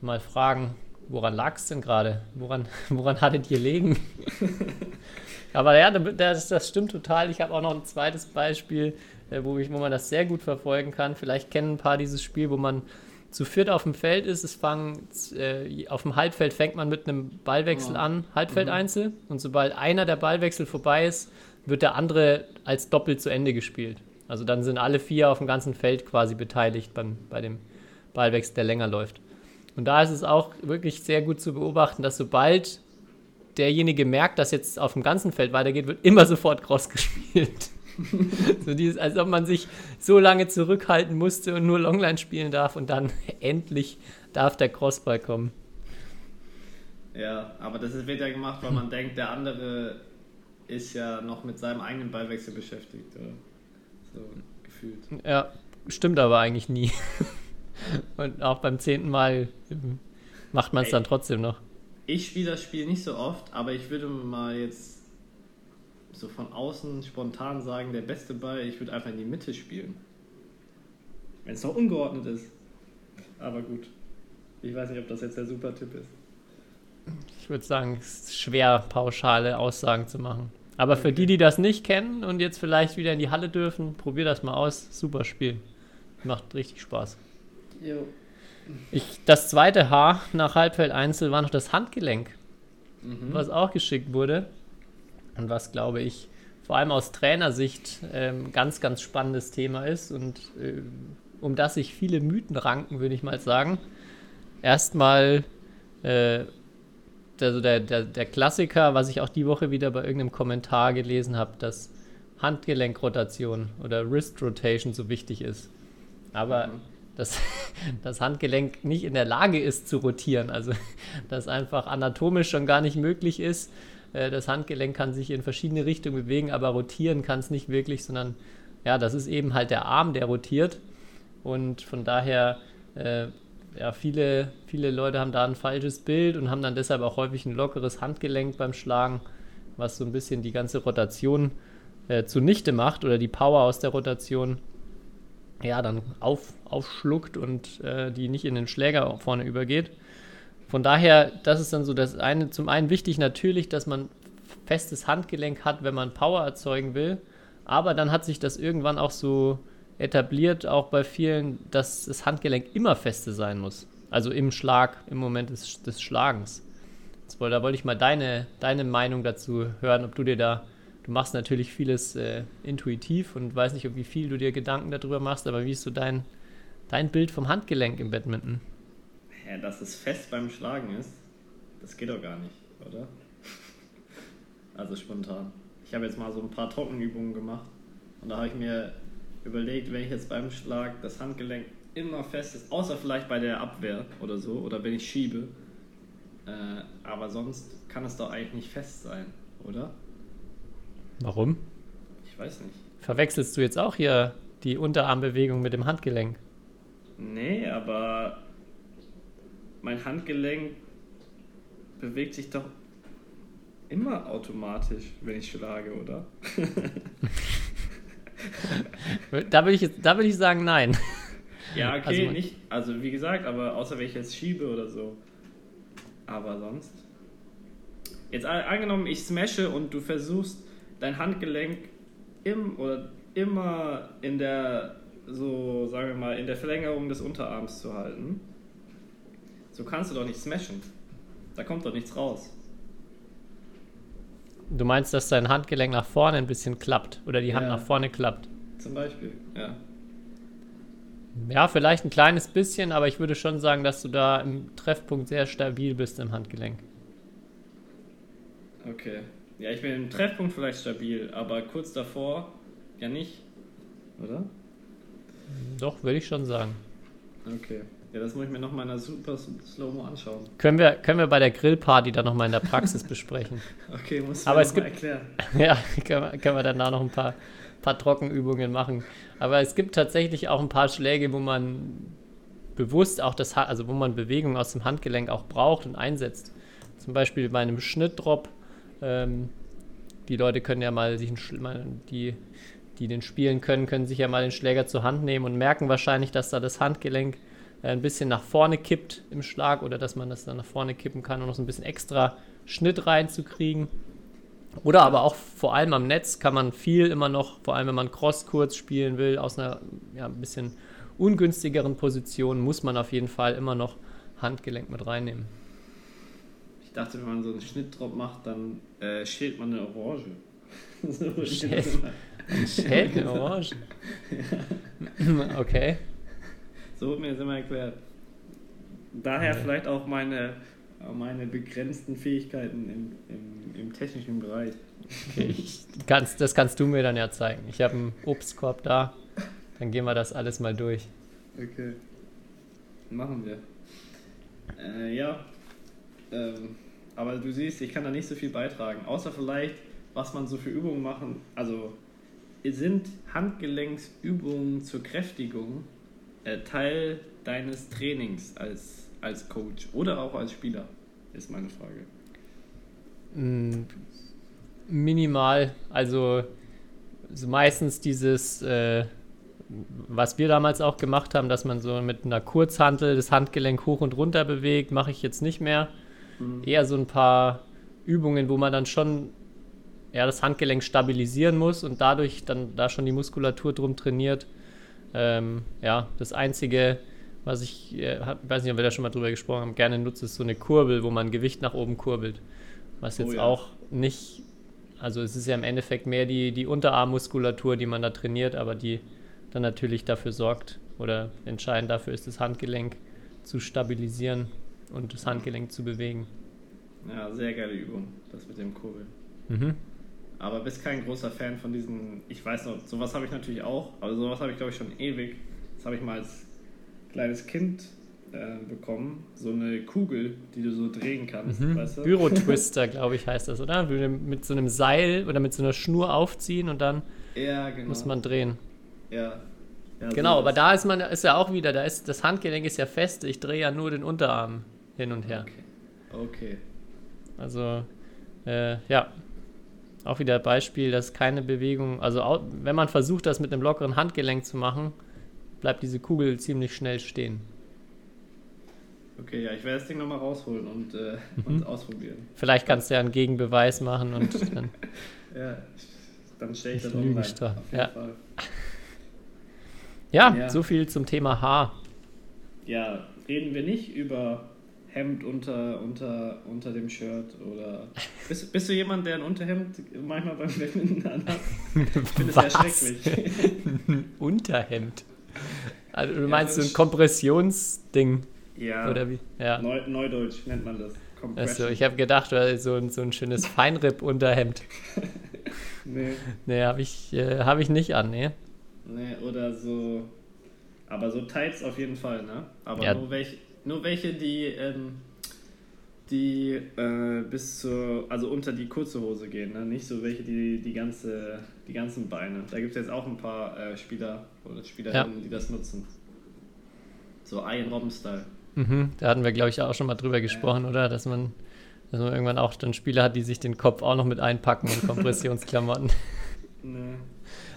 mal fragen, woran lag es denn gerade? Woran, woran hattet ihr legen? Aber ja, das, das stimmt total. Ich habe auch noch ein zweites Beispiel, äh, wo, ich, wo man das sehr gut verfolgen kann. Vielleicht kennen ein paar dieses Spiel, wo man zu viert auf dem Feld ist. Es fangen, äh, auf dem Halbfeld fängt man mit einem Ballwechsel Oh. an, Halbfeldeinzel. Und sobald einer der Ballwechsel vorbei ist, wird der andere als Doppel zu Ende gespielt. Also dann sind alle vier auf dem ganzen Feld quasi beteiligt beim, bei dem Ballwechsel, der länger läuft. Und da ist es auch wirklich sehr gut zu beobachten, dass sobald derjenige merkt, dass jetzt auf dem ganzen Feld weitergeht, wird immer sofort Cross gespielt. so dieses, als ob man sich so lange zurückhalten musste und nur Longline spielen darf und dann endlich darf der Crossball kommen. Ja, aber das wird ja gemacht, weil man denkt, der andere ist ja noch mit seinem eigenen Ballwechsel beschäftigt. Oder? So gefühlt. Ja, stimmt aber eigentlich nie. und auch beim zehnten Mal ähm, macht man es dann trotzdem noch. Ich spiele das Spiel nicht so oft, aber ich würde mal jetzt so von außen spontan sagen, der beste Ball, ich würde einfach in die Mitte spielen. Wenn es noch ungeordnet ist. Aber gut. Ich weiß nicht, ob das jetzt der super Tipp ist. Ich würde sagen, es ist schwer, pauschale Aussagen zu machen. Aber für die, die das nicht kennen und jetzt vielleicht wieder in die Halle dürfen, probier das mal aus. Super Spiel. Macht richtig Spaß. Jo. Ich, das zweite Haar nach Halbfeld Einzel war noch das Handgelenk, Mhm. was auch geschickt wurde. Und was, glaube ich, vor allem aus Trainersicht ähm, ganz, ganz spannendes Thema ist und äh, um das sich viele Mythen ranken, würde ich mal sagen. Erstmal äh, also der, der, der Klassiker, was ich auch die Woche wieder bei irgendeinem Kommentar gelesen habe, dass Handgelenkrotation oder Wrist Rotation so wichtig ist. Aber Mhm. Dass das Handgelenk nicht in der Lage ist zu rotieren, also dass einfach anatomisch schon gar nicht möglich ist. Äh, Das Handgelenk kann sich in verschiedene Richtungen bewegen, aber rotieren kann es nicht wirklich, sondern ja, das ist eben halt der Arm, der rotiert. Und von daher äh, ja, viele, viele Leute haben da ein falsches Bild und haben dann deshalb auch häufig ein lockeres Handgelenk beim Schlagen, was so ein bisschen die ganze Rotation äh, zunichte macht oder die Power aus der Rotation ja, dann auf, aufschluckt und äh, die nicht in den Schläger vorne übergeht. Von daher, das ist dann so das eine. Zum einen wichtig natürlich, dass man festes Handgelenk hat, wenn man Power erzeugen will. Aber dann hat sich das irgendwann auch so etabliert, auch bei vielen, dass das Handgelenk immer feste sein muss. Also im Schlag, im Moment des, des Schlagens. da wollte ich mal deine, deine Meinung dazu hören, ob du dir da du machst natürlich vieles äh, intuitiv und weiß nicht, wie viel du dir Gedanken darüber machst, aber wie ist so dein, dein Bild vom Handgelenk im Badminton? Ja, dass es fest beim Schlagen ist, das geht doch gar nicht, oder? Also spontan. Ich habe jetzt mal so ein paar Trockenübungen gemacht und da habe ich mir überlegt, wenn ich jetzt beim Schlag das Handgelenk immer fest ist, außer vielleicht bei der Abwehr oder so, oder wenn ich schiebe, äh, aber sonst kann es doch eigentlich nicht fest sein, oder? Warum? Ich weiß nicht. Verwechselst du jetzt auch hier die Unterarmbewegung mit dem Handgelenk? Nee, aber mein Handgelenk bewegt sich doch immer automatisch, wenn ich schlage, oder? da, würde ich, da würde ich sagen, nein. Ja, okay, also, nicht. Also wie gesagt, aber außer wenn ich jetzt schiebe oder so. Aber sonst. Jetzt angenommen, ich smashe und du versuchst dein Handgelenk im, oder immer in der, so sagen wir mal, in der Verlängerung des Unterarms zu halten. So kannst du doch nicht smashen. Da kommt doch nichts raus. Du meinst, dass dein Handgelenk nach vorne ein bisschen klappt oder die Hand ja. nach vorne klappt? Zum Beispiel, ja. Ja, vielleicht ein kleines bisschen, aber ich würde schon sagen, dass du da im Treffpunkt sehr stabil bist im Handgelenk. Okay. Ja, ich bin im Treffpunkt vielleicht stabil, aber kurz davor ja nicht, oder? Doch, würde ich schon sagen. Okay. Ja, das muss ich mir noch mal in einer super Slow-Mo anschauen. Können wir, können wir bei der Grillparty dann noch mal in der Praxis besprechen. Okay, muss ich gibt, erklären. Ja, können wir, können wir danach noch ein paar, paar Trockenübungen machen. Aber es gibt tatsächlich auch ein paar Schläge, wo man bewusst auch das, also wo man Bewegung aus dem Handgelenk auch braucht und einsetzt. Zum Beispiel bei einem Schnittdrop ähm, die Leute können ja mal sich die, die den spielen können, können sich ja mal den Schläger zur Hand nehmen und merken wahrscheinlich, dass da das Handgelenk äh, ein bisschen nach vorne kippt im Schlag oder dass man das dann nach vorne kippen kann, um noch so ein bisschen extra Schnitt reinzukriegen. Oder aber auch vor allem am Netz kann man viel immer noch, vor allem wenn man Cross kurz spielen will, aus einer ja, ein bisschen ungünstigeren Position, muss man auf jeden Fall immer noch Handgelenk mit reinnehmen dachte, wenn man so einen Schnittdrop macht, dann äh, schält man eine Orange. so schält, schält eine Orange? okay. So wird mir das immer erklärt. Daher okay. vielleicht auch meine, meine begrenzten Fähigkeiten im, im, im technischen Bereich. Okay, ich, kannst, das kannst du mir dann ja zeigen. Ich habe einen Obstkorb da. Dann gehen wir das alles mal durch. Okay. Machen wir. Äh, ja. Ähm, aber du siehst, ich kann da nicht so viel beitragen. Außer vielleicht, was man so für Übungen machen. Also sind Handgelenksübungen zur Kräftigung äh, Teil deines Trainings als, als Coach oder auch als Spieler, ist meine Frage. Mm, minimal, also, meistens dieses, äh, was wir damals auch gemacht haben, dass man so mit einer Kurzhantel das Handgelenk hoch und runter bewegt, mache ich jetzt nicht mehr Mhm. Eher so ein paar Übungen, wo man dann schon ja, das Handgelenk stabilisieren muss und dadurch dann da schon die Muskulatur drum trainiert. Ähm, ja, das Einzige, was ich, äh, weiß nicht, ob wir da schon mal drüber gesprochen haben, gerne nutze, ist so eine Kurbel, wo man Gewicht nach oben kurbelt. Was jetzt oh, ja. auch nicht, also es ist ja im Endeffekt mehr die, die Unterarmmuskulatur, die man da trainiert, aber die dann natürlich dafür sorgt oder entscheidend dafür ist, das Handgelenk zu stabilisieren und das Handgelenk zu bewegen. Ja, sehr geile Übung, das mit dem Kurbeln. Mhm. Aber bist kein großer Fan von diesen, ich weiß noch, sowas habe ich natürlich auch, aber sowas habe ich glaube ich schon ewig. Das habe ich mal als kleines Kind äh, bekommen. So eine Kugel, die du so drehen kannst, mhm. weißt du? Bürotwister, glaube ich, heißt das, oder? Mit so einem Seil oder mit so einer Schnur aufziehen und dann ja, genau. muss man drehen. Ja, Ja, so Genau, aber das- da ist man ist ja auch wieder, da ist das Handgelenk ist ja fest, ich drehe ja nur den Unterarm hin und her. Okay. Also äh, ja, auch wieder Beispiel, dass keine Bewegung, also au- wenn man versucht, das mit einem lockeren Handgelenk zu machen, bleibt diese Kugel ziemlich schnell stehen. Okay, ja, ich werde das Ding nochmal rausholen und, äh, Mhm. ausprobieren. Vielleicht kannst du ja einen Gegenbeweis machen und dann Ja, dann stelle ich Ich das online. Auf jeden ja. Fall. ja, Ja. so viel zum Thema Haar. Ja, reden wir nicht über Hemd unter, unter, unter dem Shirt oder. Bist, bist du jemand, der ein Unterhemd manchmal beim Badminton anhat? Ich finde Was? schrecklich. Unterhemd. Also du Ja, meinst so das ein Kompressionsding Ja, oder wie? Ja. Neu, Neudeutsch nennt man das. Achso, ich habe gedacht, du hast so ein, so ein schönes Feinripp-Unterhemd. nee, Nee, habe ich, äh, hab ich nicht an, nee. nee, oder so. Aber so Tights auf jeden Fall, ne? Aber Ja. nur, welche, nur welche, die, ähm, die äh, bis zur, also unter die kurze Hose gehen, ne? Nicht so welche, die die, ganze, die ganzen Beine. Da gibt es jetzt auch ein paar äh, Spieler oder Spielerinnen, die das nutzen. So Ian Robben-Style. Mhm, da hatten wir, glaube ich, auch schon mal drüber gesprochen, oder? Dass man, dass man irgendwann auch dann Spieler hat, die sich den Kopf auch noch mit einpacken in Kompressionsklamotten. Ne.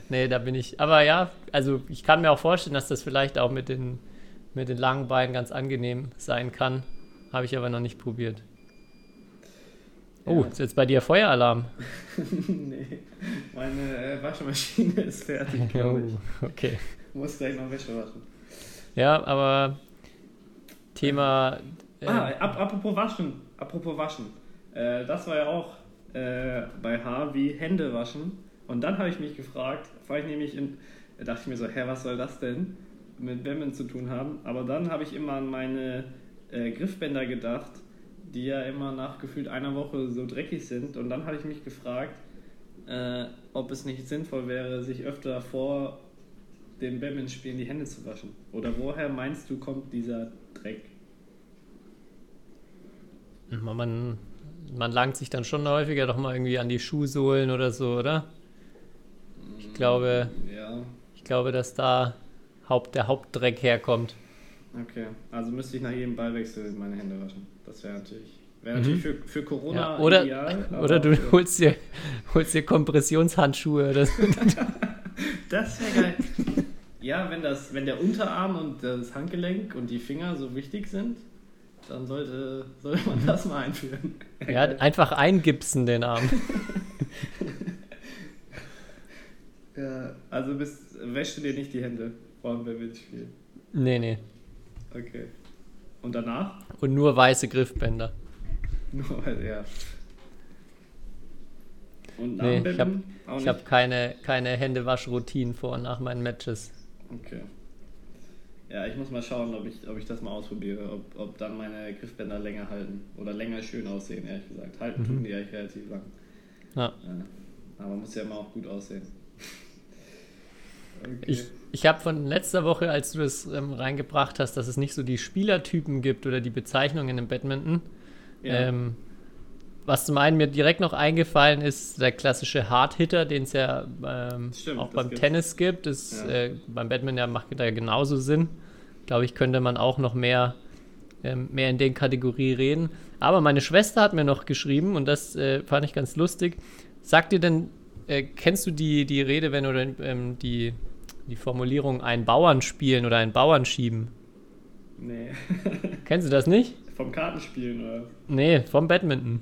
nee, da bin ich. Aber ja, also ich kann mir auch vorstellen, dass das vielleicht auch mit den, mit den langen Beinen ganz angenehm sein kann. Habe ich aber noch nicht probiert. Oh, ist jetzt bei dir Feueralarm? nee, meine äh, Waschmaschine ist fertig, glaube ich. Oh, okay. Muss gleich noch Wäsche waschen. Ja, aber Thema. äh, Ah, ap apropos Waschen. Apropos Waschen. Äh, das war ja auch äh, bei H wie Hände waschen. Und dann habe ich mich gefragt, war ich nämlich in, da dachte ich mir so, hä, was soll das denn mit Badminton zu tun haben? Aber dann habe ich immer an meine äh, Griffbänder gedacht, die ja immer nach gefühlt einer Woche so dreckig sind. Und dann habe ich mich gefragt, äh, ob es nicht sinnvoll wäre, sich öfter vor dem Badminton-Spielen die Hände zu waschen. Oder woher meinst du, kommt dieser Dreck? Man, man langt sich dann schon häufiger doch mal irgendwie an die Schuhsohlen oder so, oder? Ich glaube, Ja, ich glaube, dass da Haupt, der Hauptdreck herkommt. okay. Also müsste ich nach jedem Ballwechsel meine Hände waschen. Das wäre natürlich, wäre natürlich für, für Corona Mhm. Ja, oder, ideal. oder du für- holst dir, holst dir Kompressionshandschuhe oder so. Das wäre geil. ja, wenn, das, wenn der Unterarm und das Handgelenk und die Finger so wichtig sind, dann sollte, sollte man das mal einführen. Ja, einfach eingipsen den Arm. Ja, also bist, wäschst du dir nicht die Hände vor dem Badmintonspiel. Nee, nee. Okay. Und danach? Und nur weiße Griffbänder. Nur, weil- ja. Und nach Nee, ich habe hab keine, keine Händewaschroutinen vor und nach meinen Matches. Okay. Ja, ich muss mal schauen, ob ich, ob ich das mal ausprobiere, ob, ob dann meine Griffbänder länger halten oder länger schön aussehen, ehrlich gesagt. Halten tun die eigentlich relativ lang. Ja. Ja. Aber muss ja immer auch gut aussehen. Okay. Ich, ich habe von letzter Woche, als du das ähm, reingebracht hast, dass es nicht so die Spielertypen gibt oder die Bezeichnungen im Badminton. ja. Ähm, was zum einen mir direkt noch eingefallen ist, der klassische Hardhitter, den es ja ähm, Stimmt, auch beim gibt's. Tennis gibt. Das, Ja. äh, beim Badminton ja, macht da genauso Sinn. Glaube ich, könnte man auch noch mehr, ähm, mehr in den Kategorie reden. Aber meine Schwester hat mir noch geschrieben und das äh, fand ich ganz lustig. Sagt dir denn, äh, kennst du die, die Rede, wenn oder ähm, die, die Formulierung einen Bauern spielen oder einen Bauern schieben? nee. Kennst du das nicht? Vom Kartenspielen oder Nee, vom Badminton.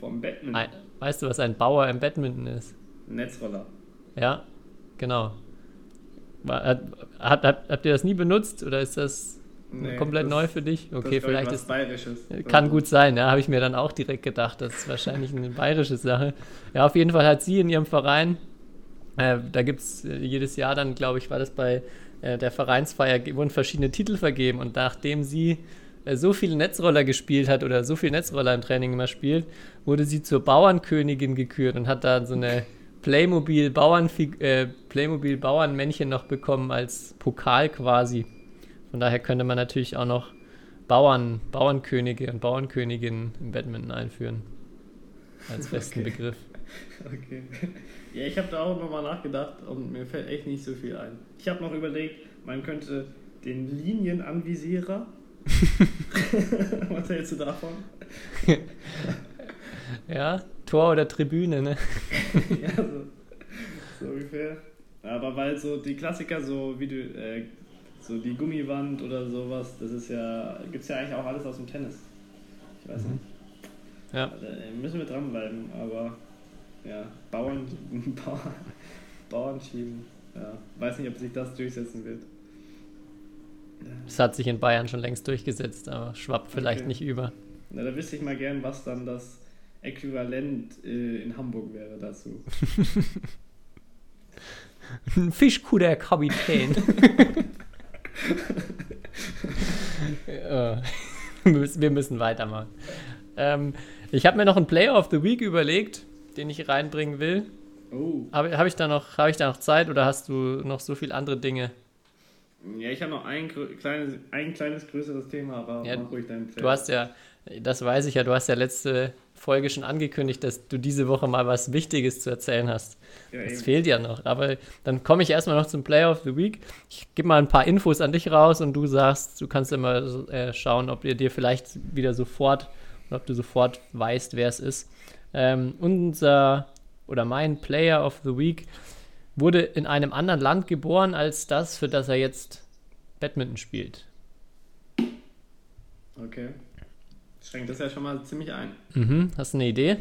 vom Badminton? Ein, weißt du, was ein Bauer im Badminton ist? Netzroller. Ja, genau. Hat, hat, hat, habt ihr das nie benutzt oder ist das Nee, komplett das- neu für dich? das Okay, ich, vielleicht ist. Bayerisches. Kann gut sein, ja, habe ich mir dann auch direkt gedacht. Das ist wahrscheinlich eine bayerische Sache. Ja, auf jeden Fall hat sie in ihrem Verein, äh, da gibt es äh, jedes Jahr dann, glaube ich, war das bei äh, der Vereinsfeier, wurden verschiedene Titel vergeben und nachdem sie äh, so viele Netzroller gespielt hat oder so viel Netzroller im Training immer spielt, wurde sie zur Bauernkönigin gekürt und hat da so eine Playmobil Bauern äh, Playmobil Bauernmännchen noch bekommen als Pokal quasi. Von daher könnte man natürlich auch noch Bauern, Bauernkönige und Bauernköniginnen im Badminton einführen. Als festen Okay. Begriff. Okay. Ja, ich habe da auch nochmal nachgedacht und mir fällt echt nicht so viel ein. Ich habe noch überlegt, man könnte den Linienanvisierer. Was hältst du davon? Ja, Tor oder Tribüne, ne? ja, so, so ungefähr. Aber weil so die Klassiker, so wie du, äh, so die Gummiwand oder sowas, das ist ja, gibt's ja eigentlich auch alles aus dem Tennis. Ich weiß nicht. Ja. Also, äh, müssen wir dranbleiben, aber ja, Bauern, Bauern, Bauern schieben. Ja, weiß nicht, ob sich das durchsetzen wird. Das hat sich in Bayern schon längst durchgesetzt, aber schwappt vielleicht Okay. nicht über. Na, da wüsste ich mal gern, was dann das Äquivalent äh, in Hamburg wäre dazu. Ein Fischkuh, der Kapitän. wir, müssen, weitermachen. Ähm, ich habe mir noch einen Player of the Week überlegt, den ich reinbringen will. Oh, Habe hab ich, da noch- hab ich da noch Zeit oder hast du noch so viele andere Dinge? ja, ich habe noch ein, kleines, ein kleines größeres Thema, aber Ja, mach ruhig deinen Du hast ja, das weiß ich ja, du hast ja letzte Folge schon angekündigt, dass du diese Woche mal was Wichtiges zu erzählen hast. ja, Das eben. fehlt ja noch. Aber dann komme ich erstmal noch zum Player of the Week. Ich gebe mal ein paar Infos an dich raus und du sagst, du kannst immer äh, schauen, ob ihr dir vielleicht wieder sofort ob du sofort weißt, wer es ist. Ähm, unser oder mein Player of the Week wurde in einem anderen Land geboren als das, für das er jetzt Badminton spielt. Okay. Schränkt das ja schon mal ziemlich ein. Mhm. Hast du eine Idee?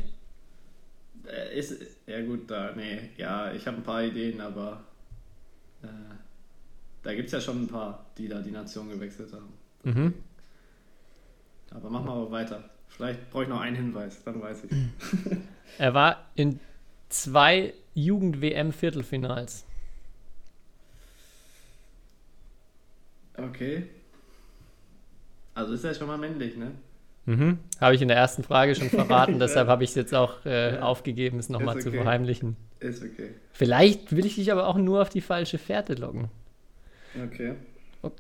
Äh, ist, ja gut, da, nee, ja, ich habe ein paar Ideen, aber äh, da gibt es ja schon ein paar, die da die Nation gewechselt haben. Mhm. Aber machen wir aber weiter. Vielleicht brauche ich noch einen Hinweis, dann weiß ich. Er war in zwei Jugend-WM-Viertelfinals. Okay. Also ist er schon mal männlich, ne? Mhm. Habe ich in der ersten Frage schon verraten, deshalb habe ich es jetzt auch äh, Ja. aufgegeben, es nochmal Ist zu okay. verheimlichen. Ist okay. Vielleicht will ich dich aber auch nur auf die falsche Fährte locken. Okay. O-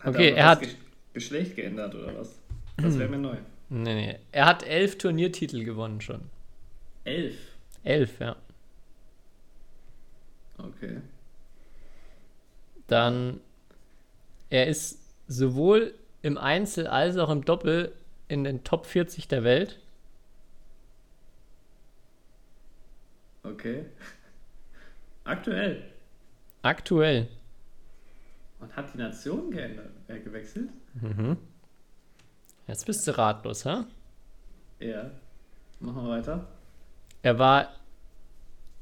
Hat okay, aber er hat- Ge Geschlecht geändert oder was? Das wäre mir neu. Nee, nee. Er hat elf Turniertitel gewonnen schon. Elf. Elf, ja. Okay. Dann, er ist sowohl im Einzel als auch im Doppel in den Top 40 der Welt. Okay. Aktuell. Aktuell. Und hat die Nation geändert, äh, gewechselt? Mhm. Jetzt bist du ratlos, ha? Ja. Machen wir weiter. Er war,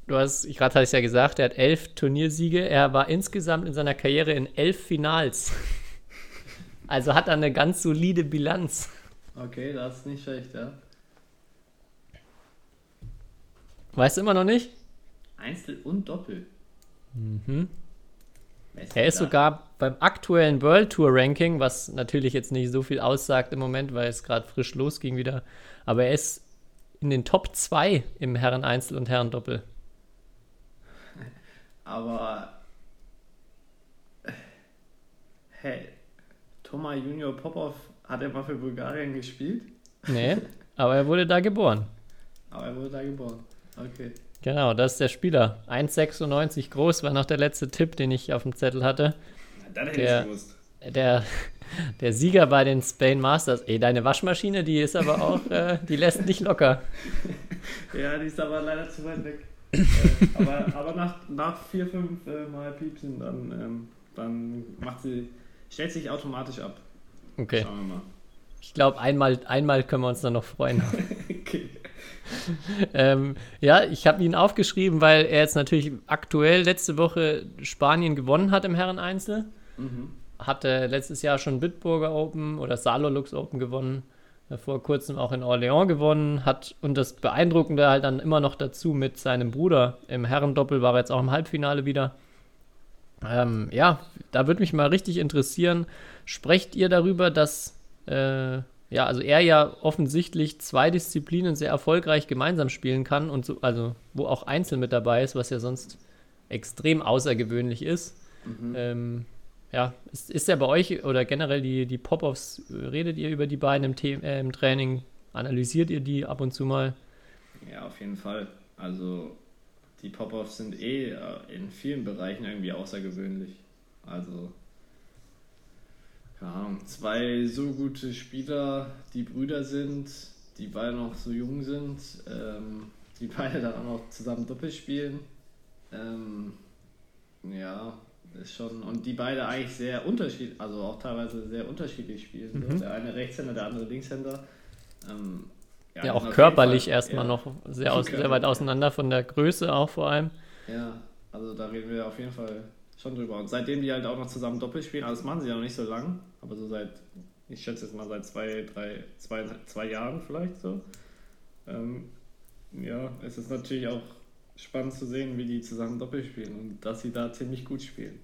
du hast, ich gerade hatte es ja gesagt, er hat elf Turniersiege. Er war insgesamt in seiner Karriere in elf Finals. Also hat er eine ganz solide Bilanz. Okay, das ist nicht schlecht, ja. Weißt du immer noch nicht? Einzel und Doppel. Mhm. Er ist sogar beim aktuellen World Tour Ranking, was natürlich jetzt nicht so viel aussagt im Moment, weil es gerade frisch losging wieder. Aber er ist in den Top 2 im Herren-Einzel und Herren-Doppel. Aber. Hey, Thomas Junior Popov hat er mal für Bulgarien gespielt, Nee, aber er wurde da geboren. aber er wurde da geboren. Okay. Genau, das ist der Spieler. 1,96 groß war noch der letzte Tipp, den ich auf dem Zettel hatte. Dann hätte Der- ich gewusst. Der, der Sieger bei den Spain Masters. Ey, deine Waschmaschine, die ist aber auch, äh, die lässt nicht locker. Ja, die ist aber leider zu weit weg. äh, aber aber nach, nach vier, fünf äh, Mal piepsen, dann, ähm, dann macht sie, stellt sich automatisch ab. Okay, Schauen wir mal. ich glaube, einmal, einmal können wir uns dann noch freuen. Okay. ähm, ja, ich habe ihn aufgeschrieben, weil er jetzt natürlich aktuell letzte Woche Spanien gewonnen hat im Herren-Einzel. Mhm. Hatte letztes Jahr schon Bitburger Open oder Salolux Open gewonnen. äh, Vor kurzem auch in Orléans gewonnen. Hat und das Beeindruckende halt dann immer noch dazu mit seinem Bruder. Im Herrendoppel war er jetzt auch im Halbfinale wieder. Ähm, ja, da würde mich mal richtig interessieren. Sprecht ihr darüber, dass äh, ja, also er ja offensichtlich zwei Disziplinen sehr erfolgreich gemeinsam spielen kann und so, also wo auch Einzel mit dabei ist, was ja sonst extrem außergewöhnlich ist. Mhm. Ähm, ja, ist, ist ja bei euch oder generell die, die Pop-Offs, redet ihr über die beiden im, The äh, im Training? Analysiert ihr die ab und zu mal? Ja, auf jeden Fall. Also die Pop-Offs sind eh äh, in vielen Bereichen irgendwie außergewöhnlich. Also keine Ahnung, zwei so gute Spieler, die Brüder sind, die beide noch so jung sind, ähm, die beide dann auch noch zusammen Doppel spielen. Ähm, ja, ist schon. Und die beide eigentlich sehr unterschiedlich, also auch teilweise sehr unterschiedlich spielen. Mhm. Der eine Rechtshänder, der andere Linkshänder. Ähm, Ja, die auch körperlich erstmal ja. noch sehr, aus, sehr weit ja. auseinander von der Größe auch vor allem. Ja, also da reden wir auf jeden Fall schon drüber. Und seitdem die halt auch noch zusammen Doppel spielen, also das machen sie ja noch nicht so lang, aber so seit, ich schätze jetzt mal seit zwei, drei, zwei, zwei Jahren vielleicht so. Ähm, ja, es ist natürlich auch spannend zu sehen, wie die zusammen Doppel spielen und dass sie da ziemlich gut spielen.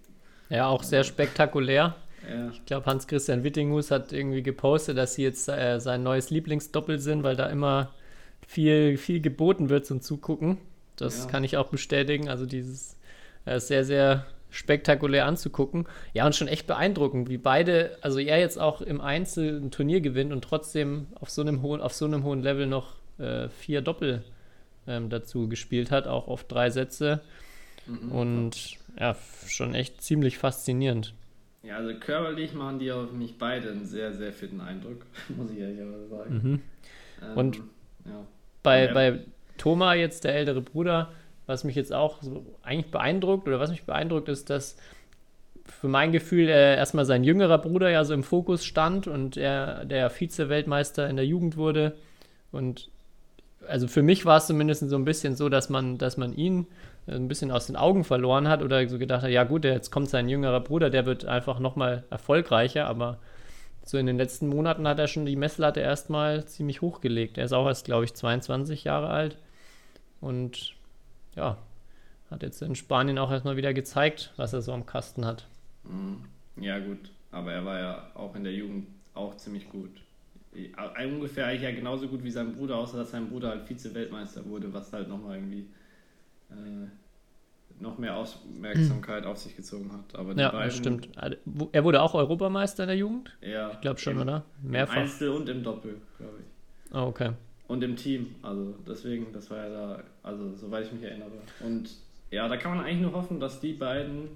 Ja, auch sehr spektakulär. Ja, Ich glaube, Hans-Christian Wittinghus hat irgendwie gepostet, dass sie jetzt äh, sein neues Lieblingsdoppel sind, weil da immer viel, viel geboten wird zum Zugucken. Das Ja. kann ich auch bestätigen. Also dieses äh, sehr, sehr spektakulär anzugucken. Ja, und schon echt beeindruckend, wie beide, also er jetzt auch im Einzel ein Turnier gewinnt und trotzdem auf so einem hohen, auf so einem hohen Level noch äh, vier Doppel ähm, dazu gespielt hat, auch auf drei Sätze. Mhm. Und ja, schon echt ziemlich faszinierend. ja, also körperlich machen die auf mich beide einen sehr, sehr fitten Eindruck, muss ich ehrlicherweise sagen. Mhm. Ähm, Und- ja. Bei, bei Thomas, jetzt der ältere Bruder, was mich jetzt auch so eigentlich beeindruckt oder was mich beeindruckt, ist, dass für mein Gefühl äh, erstmal sein jüngerer Bruder ja so im Fokus stand und er der Vize-Weltmeister in der Jugend wurde. Und also für mich war es zumindest so ein bisschen so, dass man, dass man ihn äh, ein bisschen aus den Augen verloren hat oder so gedacht hat, ja gut, jetzt kommt sein jüngerer Bruder, der wird einfach nochmal erfolgreicher, aber so in den letzten Monaten hat er schon die Messlatte erstmal ziemlich hochgelegt. Er ist auch erst, glaube ich, 22 Jahre alt und ja, hat jetzt in Spanien auch erstmal wieder gezeigt, was er so am Kasten hat. Ja, gut. Aber er war ja auch in der Jugend auch ziemlich gut. Äh, Ungefähr eigentlich ja genauso gut wie sein Bruder, außer dass sein Bruder halt Vize-Weltmeister wurde, was halt nochmal irgendwie äh, noch mehr Aufmerksamkeit auf sich gezogen hat. Aber Ja, beiden, stimmt. Also, Er wurde auch Europameister in der Jugend? Ja, Ich glaube schon, im, oder? Im Mehrfach. Einzel und im Doppel, glaube ich. Oh, okay. Und im Team, also deswegen, das war ja da, also soweit ich mich erinnere. Und ja, da kann man eigentlich nur hoffen, dass die beiden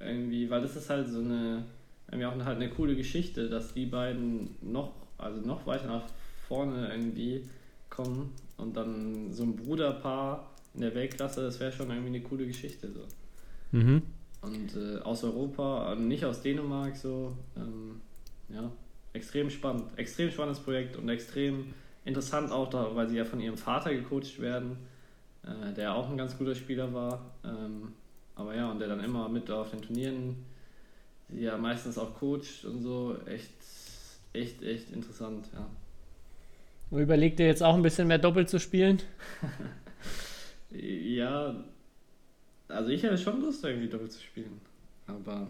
irgendwie, weil das ist halt so eine, irgendwie auch halt eine coole Geschichte, dass die beiden noch, also noch weiter nach vorne irgendwie kommen und dann so ein Bruderpaar in der Weltklasse, das wäre schon irgendwie eine coole Geschichte so. Mhm. Und äh, aus Europa, also nicht aus Dänemark so. Ähm, ja, extrem spannend. Extrem spannendes Projekt und extrem interessant auch, da, weil sie ja von ihrem Vater gecoacht werden, äh, der auch ein ganz guter Spieler war. Ähm, aber ja, und der dann immer mit auf den Turnieren, sie ja meistens auch coacht und so. Echt, echt, echt interessant, ja. Und überlegt ihr jetzt auch ein bisschen mehr Doppel zu spielen? Ja, also ich hätte schon Lust, irgendwie Doppel zu spielen. Aber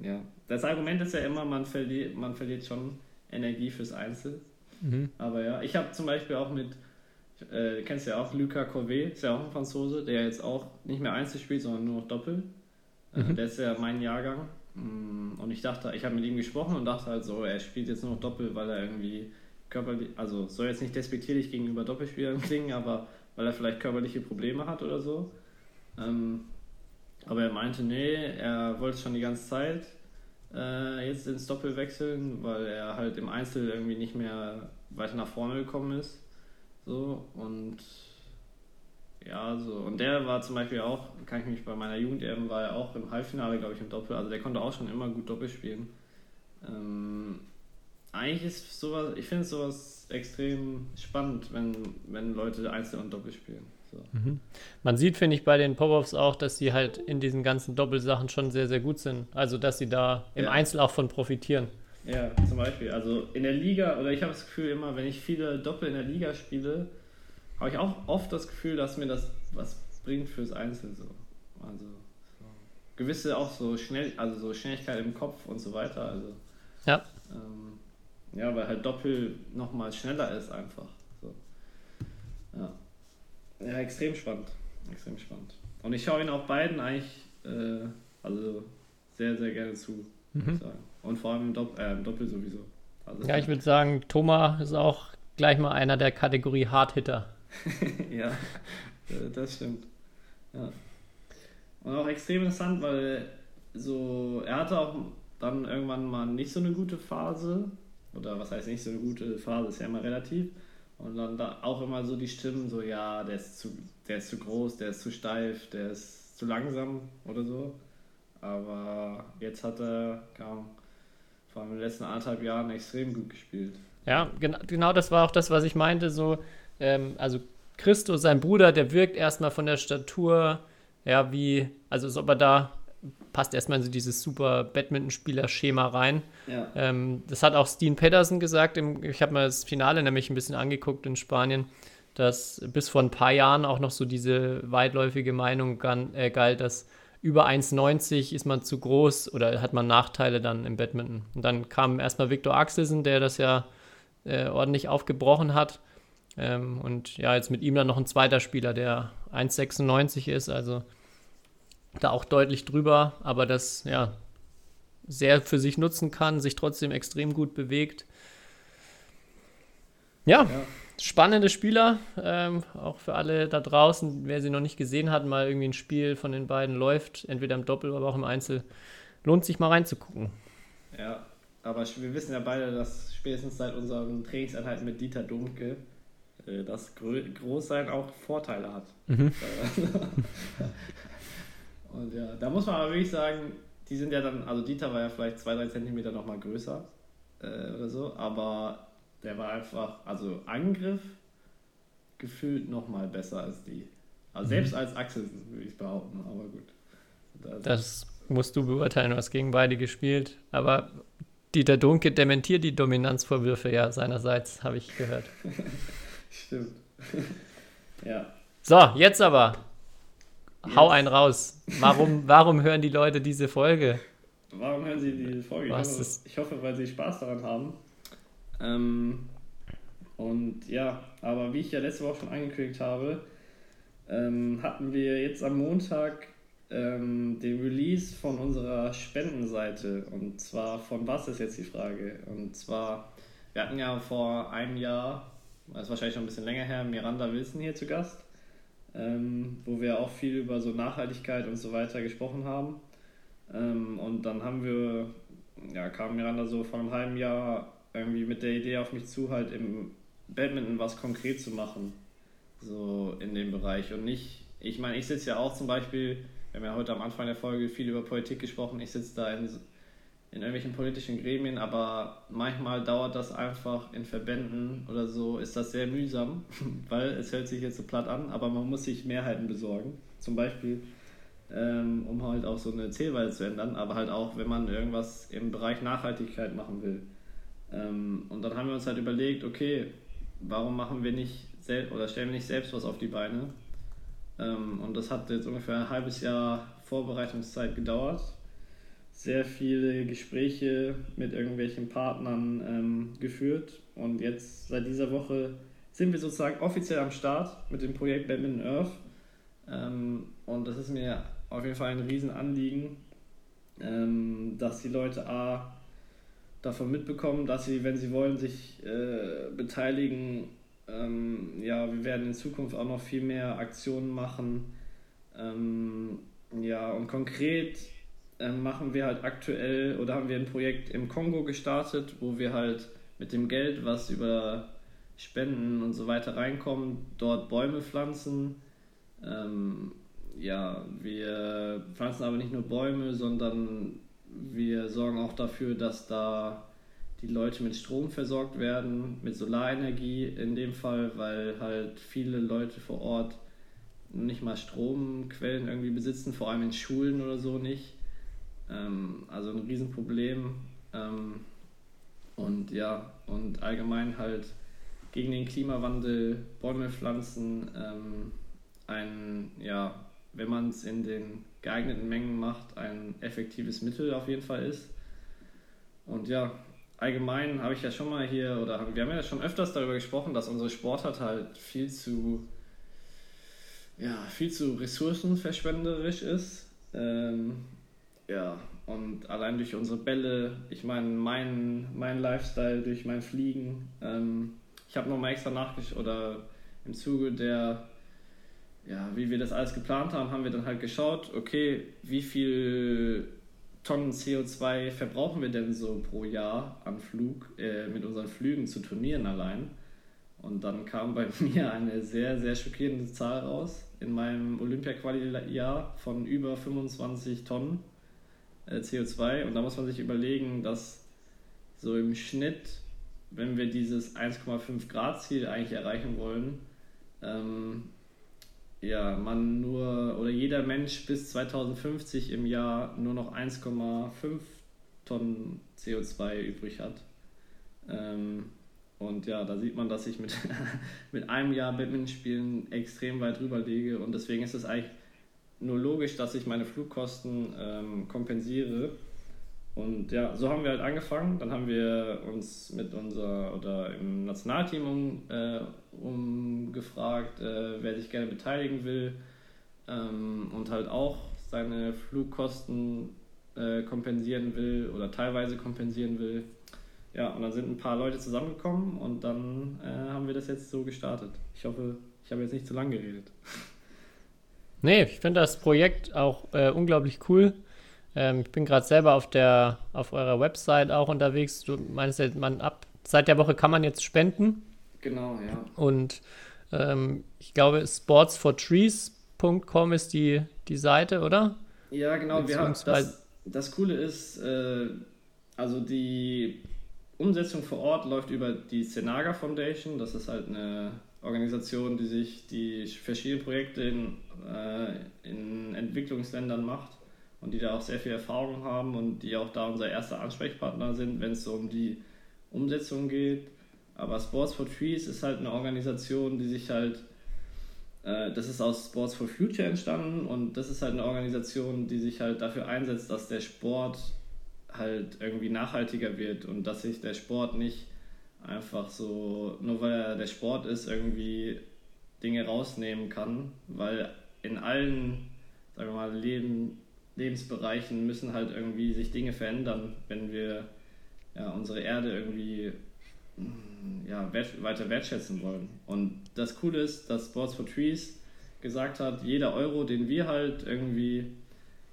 ja, das Argument ist ja immer, man verliert, man verliert schon Energie fürs Einzel. Mhm. Aber ja, ich habe zum Beispiel auch mit, äh, kennst du ja auch Lucas Corvet, ist ja auch ein Franzose, der jetzt auch nicht mehr Einzel spielt, sondern nur noch Doppel. Äh, Mhm. Der ist ja mein Jahrgang. Mm, Und ich dachte, ich habe mit ihm gesprochen und dachte halt so, er spielt jetzt nur noch Doppel, weil er irgendwie körperlich, also soll jetzt nicht despektierlich gegenüber Doppelspielern klingen, aber weil er vielleicht körperliche Probleme hat oder so. Ähm, aber er meinte, nee, er wollte schon die ganze Zeit äh, jetzt ins Doppel wechseln, weil er halt im Einzel irgendwie nicht mehr weiter nach vorne gekommen ist. So und ja, so. Und der war zum Beispiel auch, kann ich mich bei meiner Jugend eben, war er auch im Halbfinale, glaube ich, im Doppel. Also der konnte auch schon immer gut Doppel spielen. Ähm, eigentlich ist sowas, ich finde sowas extrem spannend, wenn, wenn Leute Einzel und Doppel spielen. So. Man sieht, finde ich, bei den Pop-Ups auch, dass sie halt in diesen ganzen Doppelsachen schon sehr, sehr gut sind. Also, dass sie da im Ja. Einzel auch von profitieren. Ja, zum Beispiel. Also in der Liga, oder ich habe das Gefühl immer, wenn ich viele Doppel in der Liga spiele, habe ich auch oft das Gefühl, dass mir das was bringt fürs Einzel so. Also so. gewisse auch so schnell, also so Schnelligkeit im Kopf und so weiter. Also Ja. ähm, ja, weil halt Doppel nochmal schneller ist einfach. So. Ja. Ja, extrem spannend. Extrem spannend. Und ich schaue ihn auch beiden eigentlich äh, also sehr, sehr gerne zu, ich sagen. Und vor allem im, Dopp äh, im Doppel sowieso. Also Ja, ich würde sagen, Thomas ist auch gleich mal einer der Kategorie Hardhitter. ja, äh, das stimmt. Ja. Und auch extrem interessant, weil so, er hatte auch dann irgendwann mal nicht so eine gute Phase. Oder was heißt nicht so eine gute Phase, ist ja immer relativ. Und dann da auch immer so die Stimmen, so ja, der ist zu, der ist zu groß, der ist zu steif, der ist zu langsam oder so. Aber jetzt hat er kaum, vor allem in den letzten anderthalb Jahren extrem gut gespielt. Ja, genau, genau das war auch das, was ich meinte. So, ähm, also Christo, sein Bruder, der wirkt erstmal von der Statur, ja, wie, also als ob er da passt erstmal in so dieses super Badmintonspieler-Schema rein. Ja. Ähm, das hat auch Steen Pedersen gesagt. Im, ich habe mir das Finale nämlich ein bisschen angeguckt in Spanien, dass bis vor ein paar Jahren auch noch so diese weitläufige Meinung gan, äh, galt, dass über 1,90 ist man zu groß oder hat man Nachteile dann im Badminton. Und dann kam erstmal Viktor Axelsen, der das ja äh, ordentlich aufgebrochen hat. Ähm, und ja, jetzt mit ihm dann noch ein zweiter Spieler, der 1,96 ist, also da auch deutlich drüber, aber das ja sehr für sich nutzen kann, sich trotzdem extrem gut bewegt. Ja, ja. spannende Spieler, ähm, auch für alle da draußen, wer sie noch nicht gesehen hat, mal irgendwie ein Spiel von den beiden läuft, entweder im Doppel, aber auch im Einzel, lohnt sich mal reinzugucken. Ja, aber wir wissen ja beide, dass spätestens seit unseren Trainingseinheiten mit Dieter Dunke äh, das Großsein auch Vorteile hat. Mhm. Und ja, da muss man aber wirklich sagen, die sind ja dann, also Dieter war ja vielleicht zwei, drei Zentimeter nochmal größer äh, oder so, aber der war einfach, also Angriff gefühlt nochmal besser als die. Also selbst mhm. als Axel würde ich behaupten, aber gut. Das, das musst du beurteilen, du hast gegen beide gespielt, aber Dieter Dunke dementiert die Dominanzvorwürfe ja seinerseits, habe ich gehört. Stimmt. ja. So, jetzt aber. Hau einen raus. Warum, warum hören die Leute diese Folge? Warum hören sie diese Folge? Was ich, hoffe, ich hoffe, weil sie Spaß daran haben. Ähm, und ja, aber wie ich ja letzte Woche schon angekündigt habe, ähm, hatten wir jetzt am Montag ähm, den Release von unserer Spendenseite. Und zwar von was ist jetzt die Frage? Und zwar, wir hatten ja vor einem Jahr, das ist wahrscheinlich schon ein bisschen länger her, Miranda Wilson hier zu Gast, ähm, wo wir auch viel über so Nachhaltigkeit und so weiter gesprochen haben. Ähm, und dann haben wir, ja, kam Miranda so vor einem halben Jahr irgendwie mit der Idee auf mich zu, halt im Badminton was konkret zu machen. So in dem Bereich. Und nicht, ich meine, ich sitze ja auch zum Beispiel wir haben ja heute am Anfang der Folge viel über Politik gesprochen. Ich sitze da in, in irgendwelchen politischen Gremien, aber manchmal dauert das einfach in Verbänden oder so, ist das sehr mühsam, weil es hört sich jetzt so platt an, aber man muss sich Mehrheiten besorgen. Zum Beispiel, ähm, um halt auch so eine Zählweise zu ändern, aber halt auch, wenn man irgendwas im Bereich Nachhaltigkeit machen will. Ähm, und dann haben wir uns halt überlegt, okay, warum machen wir nicht selbst oder stellen wir nicht selbst was auf die Beine? Ähm, und das hat jetzt ungefähr ein halbes Jahr Vorbereitungszeit gedauert. Sehr viele Gespräche mit irgendwelchen Partnern ähm, geführt. Und jetzt seit dieser Woche sind wir sozusagen offiziell am Start mit dem Projekt Badminton Earth. Ähm, und das ist mir auf jeden Fall ein Riesenanliegen, ähm, dass die Leute A davon mitbekommen, dass sie, wenn sie wollen, sich äh, beteiligen ähm, ja, wir werden in Zukunft auch noch viel mehr Aktionen machen. Ähm, ja, und konkret machen wir halt aktuell oder haben wir ein Projekt im Kongo gestartet, wo wir halt mit dem Geld, was über Spenden und so weiter reinkommt, dort Bäume pflanzen. Ähm, ja, wir pflanzen aber nicht nur Bäume, sondern wir sorgen auch dafür, dass da die Leute mit Strom versorgt werden, mit Solarenergie in dem Fall, weil halt viele Leute vor Ort nicht mal Stromquellen irgendwie besitzen, vor allem in Schulen oder so nicht. Ähm, also ein Riesenproblem. Ähm, und ja, und allgemein halt gegen den Klimawandel Bäume pflanzen, ähm, ein, ja, wenn man es in den geeigneten Mengen macht, ein effektives Mittel auf jeden Fall ist. Und ja, allgemein habe ich ja schon mal hier, oder wir haben ja schon öfters darüber gesprochen, dass unsere Sportart halt viel zu, ja, viel zu ressourcenverschwenderisch ist. Ähm, ja, und allein durch unsere Bälle, ich meine, mein, mein Lifestyle, durch mein Fliegen, ähm, ich habe nochmal extra nachgeschaut, oder im Zuge der, ja, wie wir das alles geplant haben, haben wir dann halt geschaut, okay, wie viel Tonnen CO2 verbrauchen wir denn so pro Jahr an Flug, äh, mit unseren Flügen zu Turnieren allein? Und dann kam bei mir eine sehr, sehr schockierende Zahl raus in meinem Olympia-Quali-Jahr von über 25 Tonnen äh, CO2. Und da muss man sich überlegen, dass so im Schnitt, wenn wir dieses 1,5 Grad Ziel eigentlich erreichen wollen, ähm, ja, man nur oder jeder Mensch bis 2050 im Jahr nur noch 1,5 Tonnen CO2 übrig hat. Ähm, und ja, da sieht man, dass ich mit, mit einem Jahr Badminton spielen extrem weit drüber liege und deswegen ist es eigentlich nur logisch, dass ich meine Flugkosten ähm, kompensiere. Und ja, so haben wir halt angefangen. Dann haben wir uns mit unser oder im Nationalteam um, äh, umgefragt, äh, wer sich gerne beteiligen will ähm, und halt auch seine Flugkosten äh, kompensieren will oder teilweise kompensieren will. Ja, und dann sind ein paar Leute zusammengekommen und dann äh, haben wir das jetzt so gestartet. Ich hoffe, ich habe jetzt nicht zu lang geredet. Nee, ich finde das Projekt auch äh, unglaublich cool. Ähm, ich bin gerade selber auf der auf eurer Website auch unterwegs. Du meinst man ab seit der Woche kann man jetzt spenden. Genau, ja. Und ähm, ich glaube, sportsfortrees.com ist die, die Seite, oder? Ja, genau. Wir haben, das, das Coole ist, äh, also die Umsetzung vor Ort läuft über die Senaga Foundation. Das ist halt eine Organisation, die sich die verschiedenen Projekte in, äh, in Entwicklungsländern macht und die da auch sehr viel Erfahrung haben und die auch da unser erster Ansprechpartner sind, wenn es so um die Umsetzung geht. Aber Sports for Trees ist halt eine Organisation, die sich halt, äh, das ist aus Sports for Future entstanden und das ist halt eine Organisation, die sich halt dafür einsetzt, dass der Sport halt irgendwie nachhaltiger wird und dass sich der Sport nicht einfach so, nur weil er der Sport ist, irgendwie Dinge rausnehmen kann, weil in allen, sagen wir mal, Leben, Lebensbereichen müssen halt irgendwie sich Dinge verändern, wenn wir ja, unsere Erde irgendwie mm, ja, wert, weiter wertschätzen wollen. Und das Coole ist, dass Sports for Trees gesagt hat, jeder Euro, den wir halt irgendwie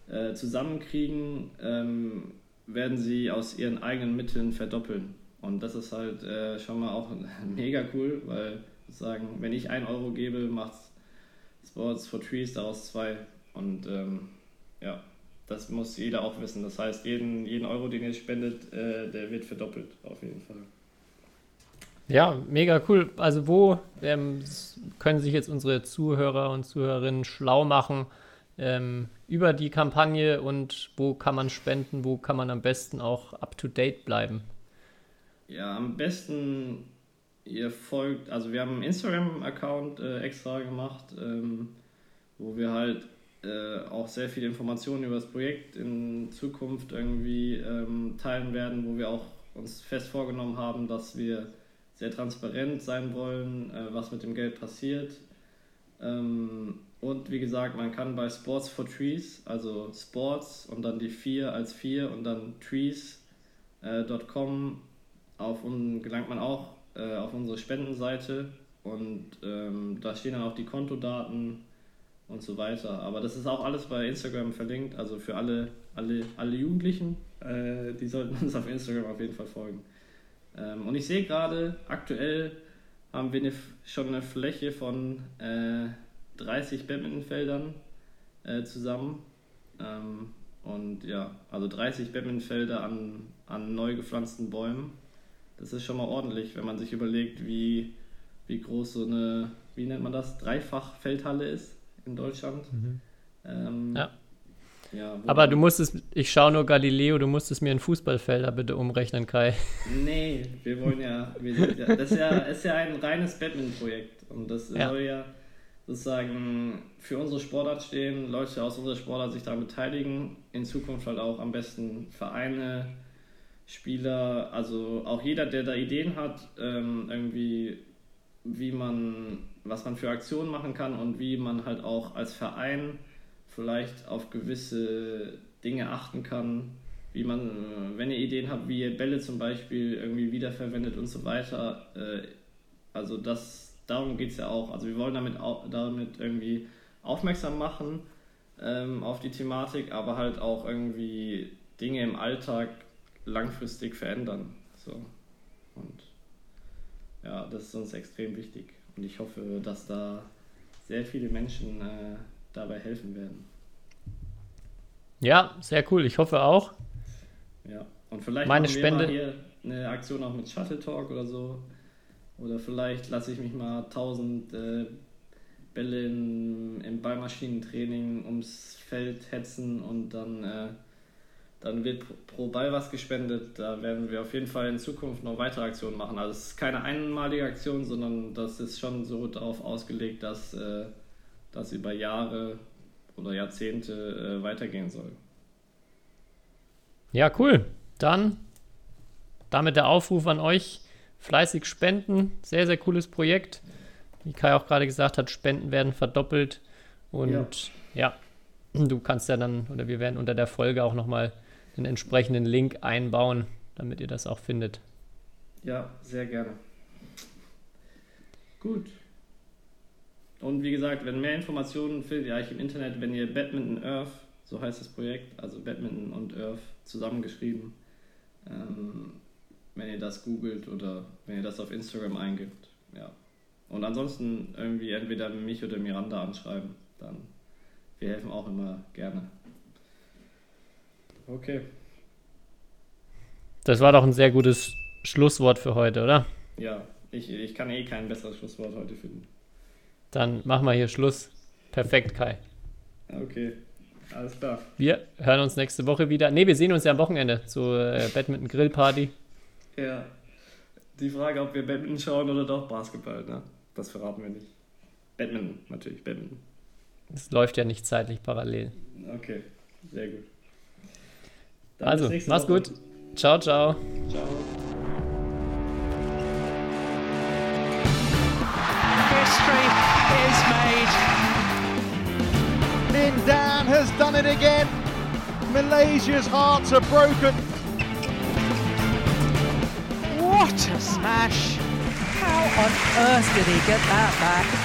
äh, zusammenkriegen, ähm, werden sie aus ihren eigenen Mitteln verdoppeln. Und das ist halt äh, schon mal auch mega cool, weil sozusagen, wenn ich einen Euro gebe, macht Sports for Trees daraus zwei. Und ähm, ja, das muss jeder auch wissen. Das heißt, jeden, jeden Euro, den ihr spendet, äh, der wird verdoppelt, auf jeden Fall. Ja, mega cool. Also wo ähm, können sich jetzt unsere Zuhörer und Zuhörerinnen schlau machen ähm, über die Kampagne und wo kann man spenden, wo kann man am besten auch up-to-date bleiben? Ja, am besten ihr folgt, also wir haben einen Instagram-Account äh, extra gemacht, ähm, wo wir halt äh, auch sehr viele Informationen über das Projekt in Zukunft irgendwie ähm, teilen werden, wo wir auch uns fest vorgenommen haben, dass wir sehr transparent sein wollen, äh, was mit dem Geld passiert. Ähm, und wie gesagt, man kann bei Sports for Trees, also Sports und dann die 4 als 4 und dann trees.com, auf gelangt man auch äh, auf unsere Spendenseite und ähm, da stehen dann auch die Kontodaten und so weiter. Aber das ist auch alles bei Instagram verlinkt, also für alle, alle, alle Jugendlichen, äh, die sollten uns auf Instagram auf jeden Fall folgen. Ähm, und ich sehe gerade, aktuell haben wir eine, schon eine Fläche von 30 äh, Badmintonfeldern äh, zusammen. Ähm, und ja, also 30 Badmintonfelder an, an neu gepflanzten Bäumen. Das ist schon mal ordentlich, wenn man sich überlegt, wie, wie groß so eine, wie nennt man das, Dreifach-Feldhalle ist in Deutschland. Mhm. Ähm, ja. ja Aber du musstest, ich schaue nur Galileo, du musstest mir einen Fußballfelder bitte umrechnen, Kai. Nee, wir wollen ja, wir, das ist ja, ist ja ein reines Badminton-Projekt und das ja. soll ja sozusagen für unsere Sportart stehen, Leute aus unserer Sportart sich daran beteiligen, in Zukunft halt auch am besten Vereine, Spieler, also auch jeder, der da Ideen hat, ähm, irgendwie wie man, was man für Aktionen machen kann und wie man halt auch als Verein vielleicht auf gewisse Dinge achten kann, wie man, äh, wenn ihr Ideen habt, wie ihr Bälle zum Beispiel irgendwie wiederverwendet und so weiter. Äh, also das, darum geht es ja auch. Also wir wollen damit, damit irgendwie aufmerksam machen ähm, auf die Thematik, aber halt auch irgendwie Dinge im Alltag langfristig verändern. So. Und ja, das ist uns extrem wichtig. Und ich hoffe, dass da sehr viele Menschen äh, dabei helfen werden. Ja, sehr cool. Ich hoffe auch. Ja, und vielleicht Meine machen wir Spende- mal hier eine Aktion auch mit Shuttle Talk oder so. Oder vielleicht lasse ich mich mal 1000 äh, Bälle in, im Ballmaschinentraining ums Feld hetzen und dann, äh, dann wird pro, Ball was gespendet. Da werden wir auf jeden Fall in Zukunft noch weitere Aktionen machen. Also es ist keine einmalige Aktion, sondern das ist schon so darauf ausgelegt, dass äh, das über Jahre oder Jahrzehnte äh, weitergehen soll. Ja, cool. Dann damit der Aufruf an euch. Fleißig spenden. Sehr, sehr cooles Projekt. Wie Kai auch gerade gesagt hat, Spenden werden verdoppelt. Und ja. du kannst ja dann, oder wir werden unter der Folge auch nochmal den entsprechenden Link einbauen, damit ihr das auch findet. Ja, sehr gerne. Gut. Und wie gesagt, wenn mehr Informationen findet ihr eigentlich im Internet, wenn ihr Badminton Earth, so heißt das Projekt, also Badminton und Earth zusammengeschrieben, ähm, wenn ihr das googelt oder wenn ihr das auf Instagram eingibt. Ja. Und ansonsten irgendwie entweder mich oder Miranda anschreiben, dann wir helfen auch immer gerne. Okay. Das war doch ein sehr gutes Schlusswort für heute, oder? Ja, ich, ich kann eh kein besseres Schlusswort heute finden. Dann machen wir hier Schluss. Perfekt, Kai. Okay, alles klar. Wir hören uns nächste Woche wieder. Ne, wir sehen uns ja am Wochenende zur äh, Badminton Grill Party. Ja, die Frage, ob wir Badminton schauen oder doch Basketball, ne? Das verraten wir nicht. Badminton, natürlich, Badminton. Es läuft ja nicht zeitlich parallel. Okay, sehr gut. Dann Also, bis nächste mach's Woche. gut. Ciao, ciao. Ciao. History is made. Lin Dan has done it again. Malaysia's hearts are broken. What a smash! How on earth did he get that back?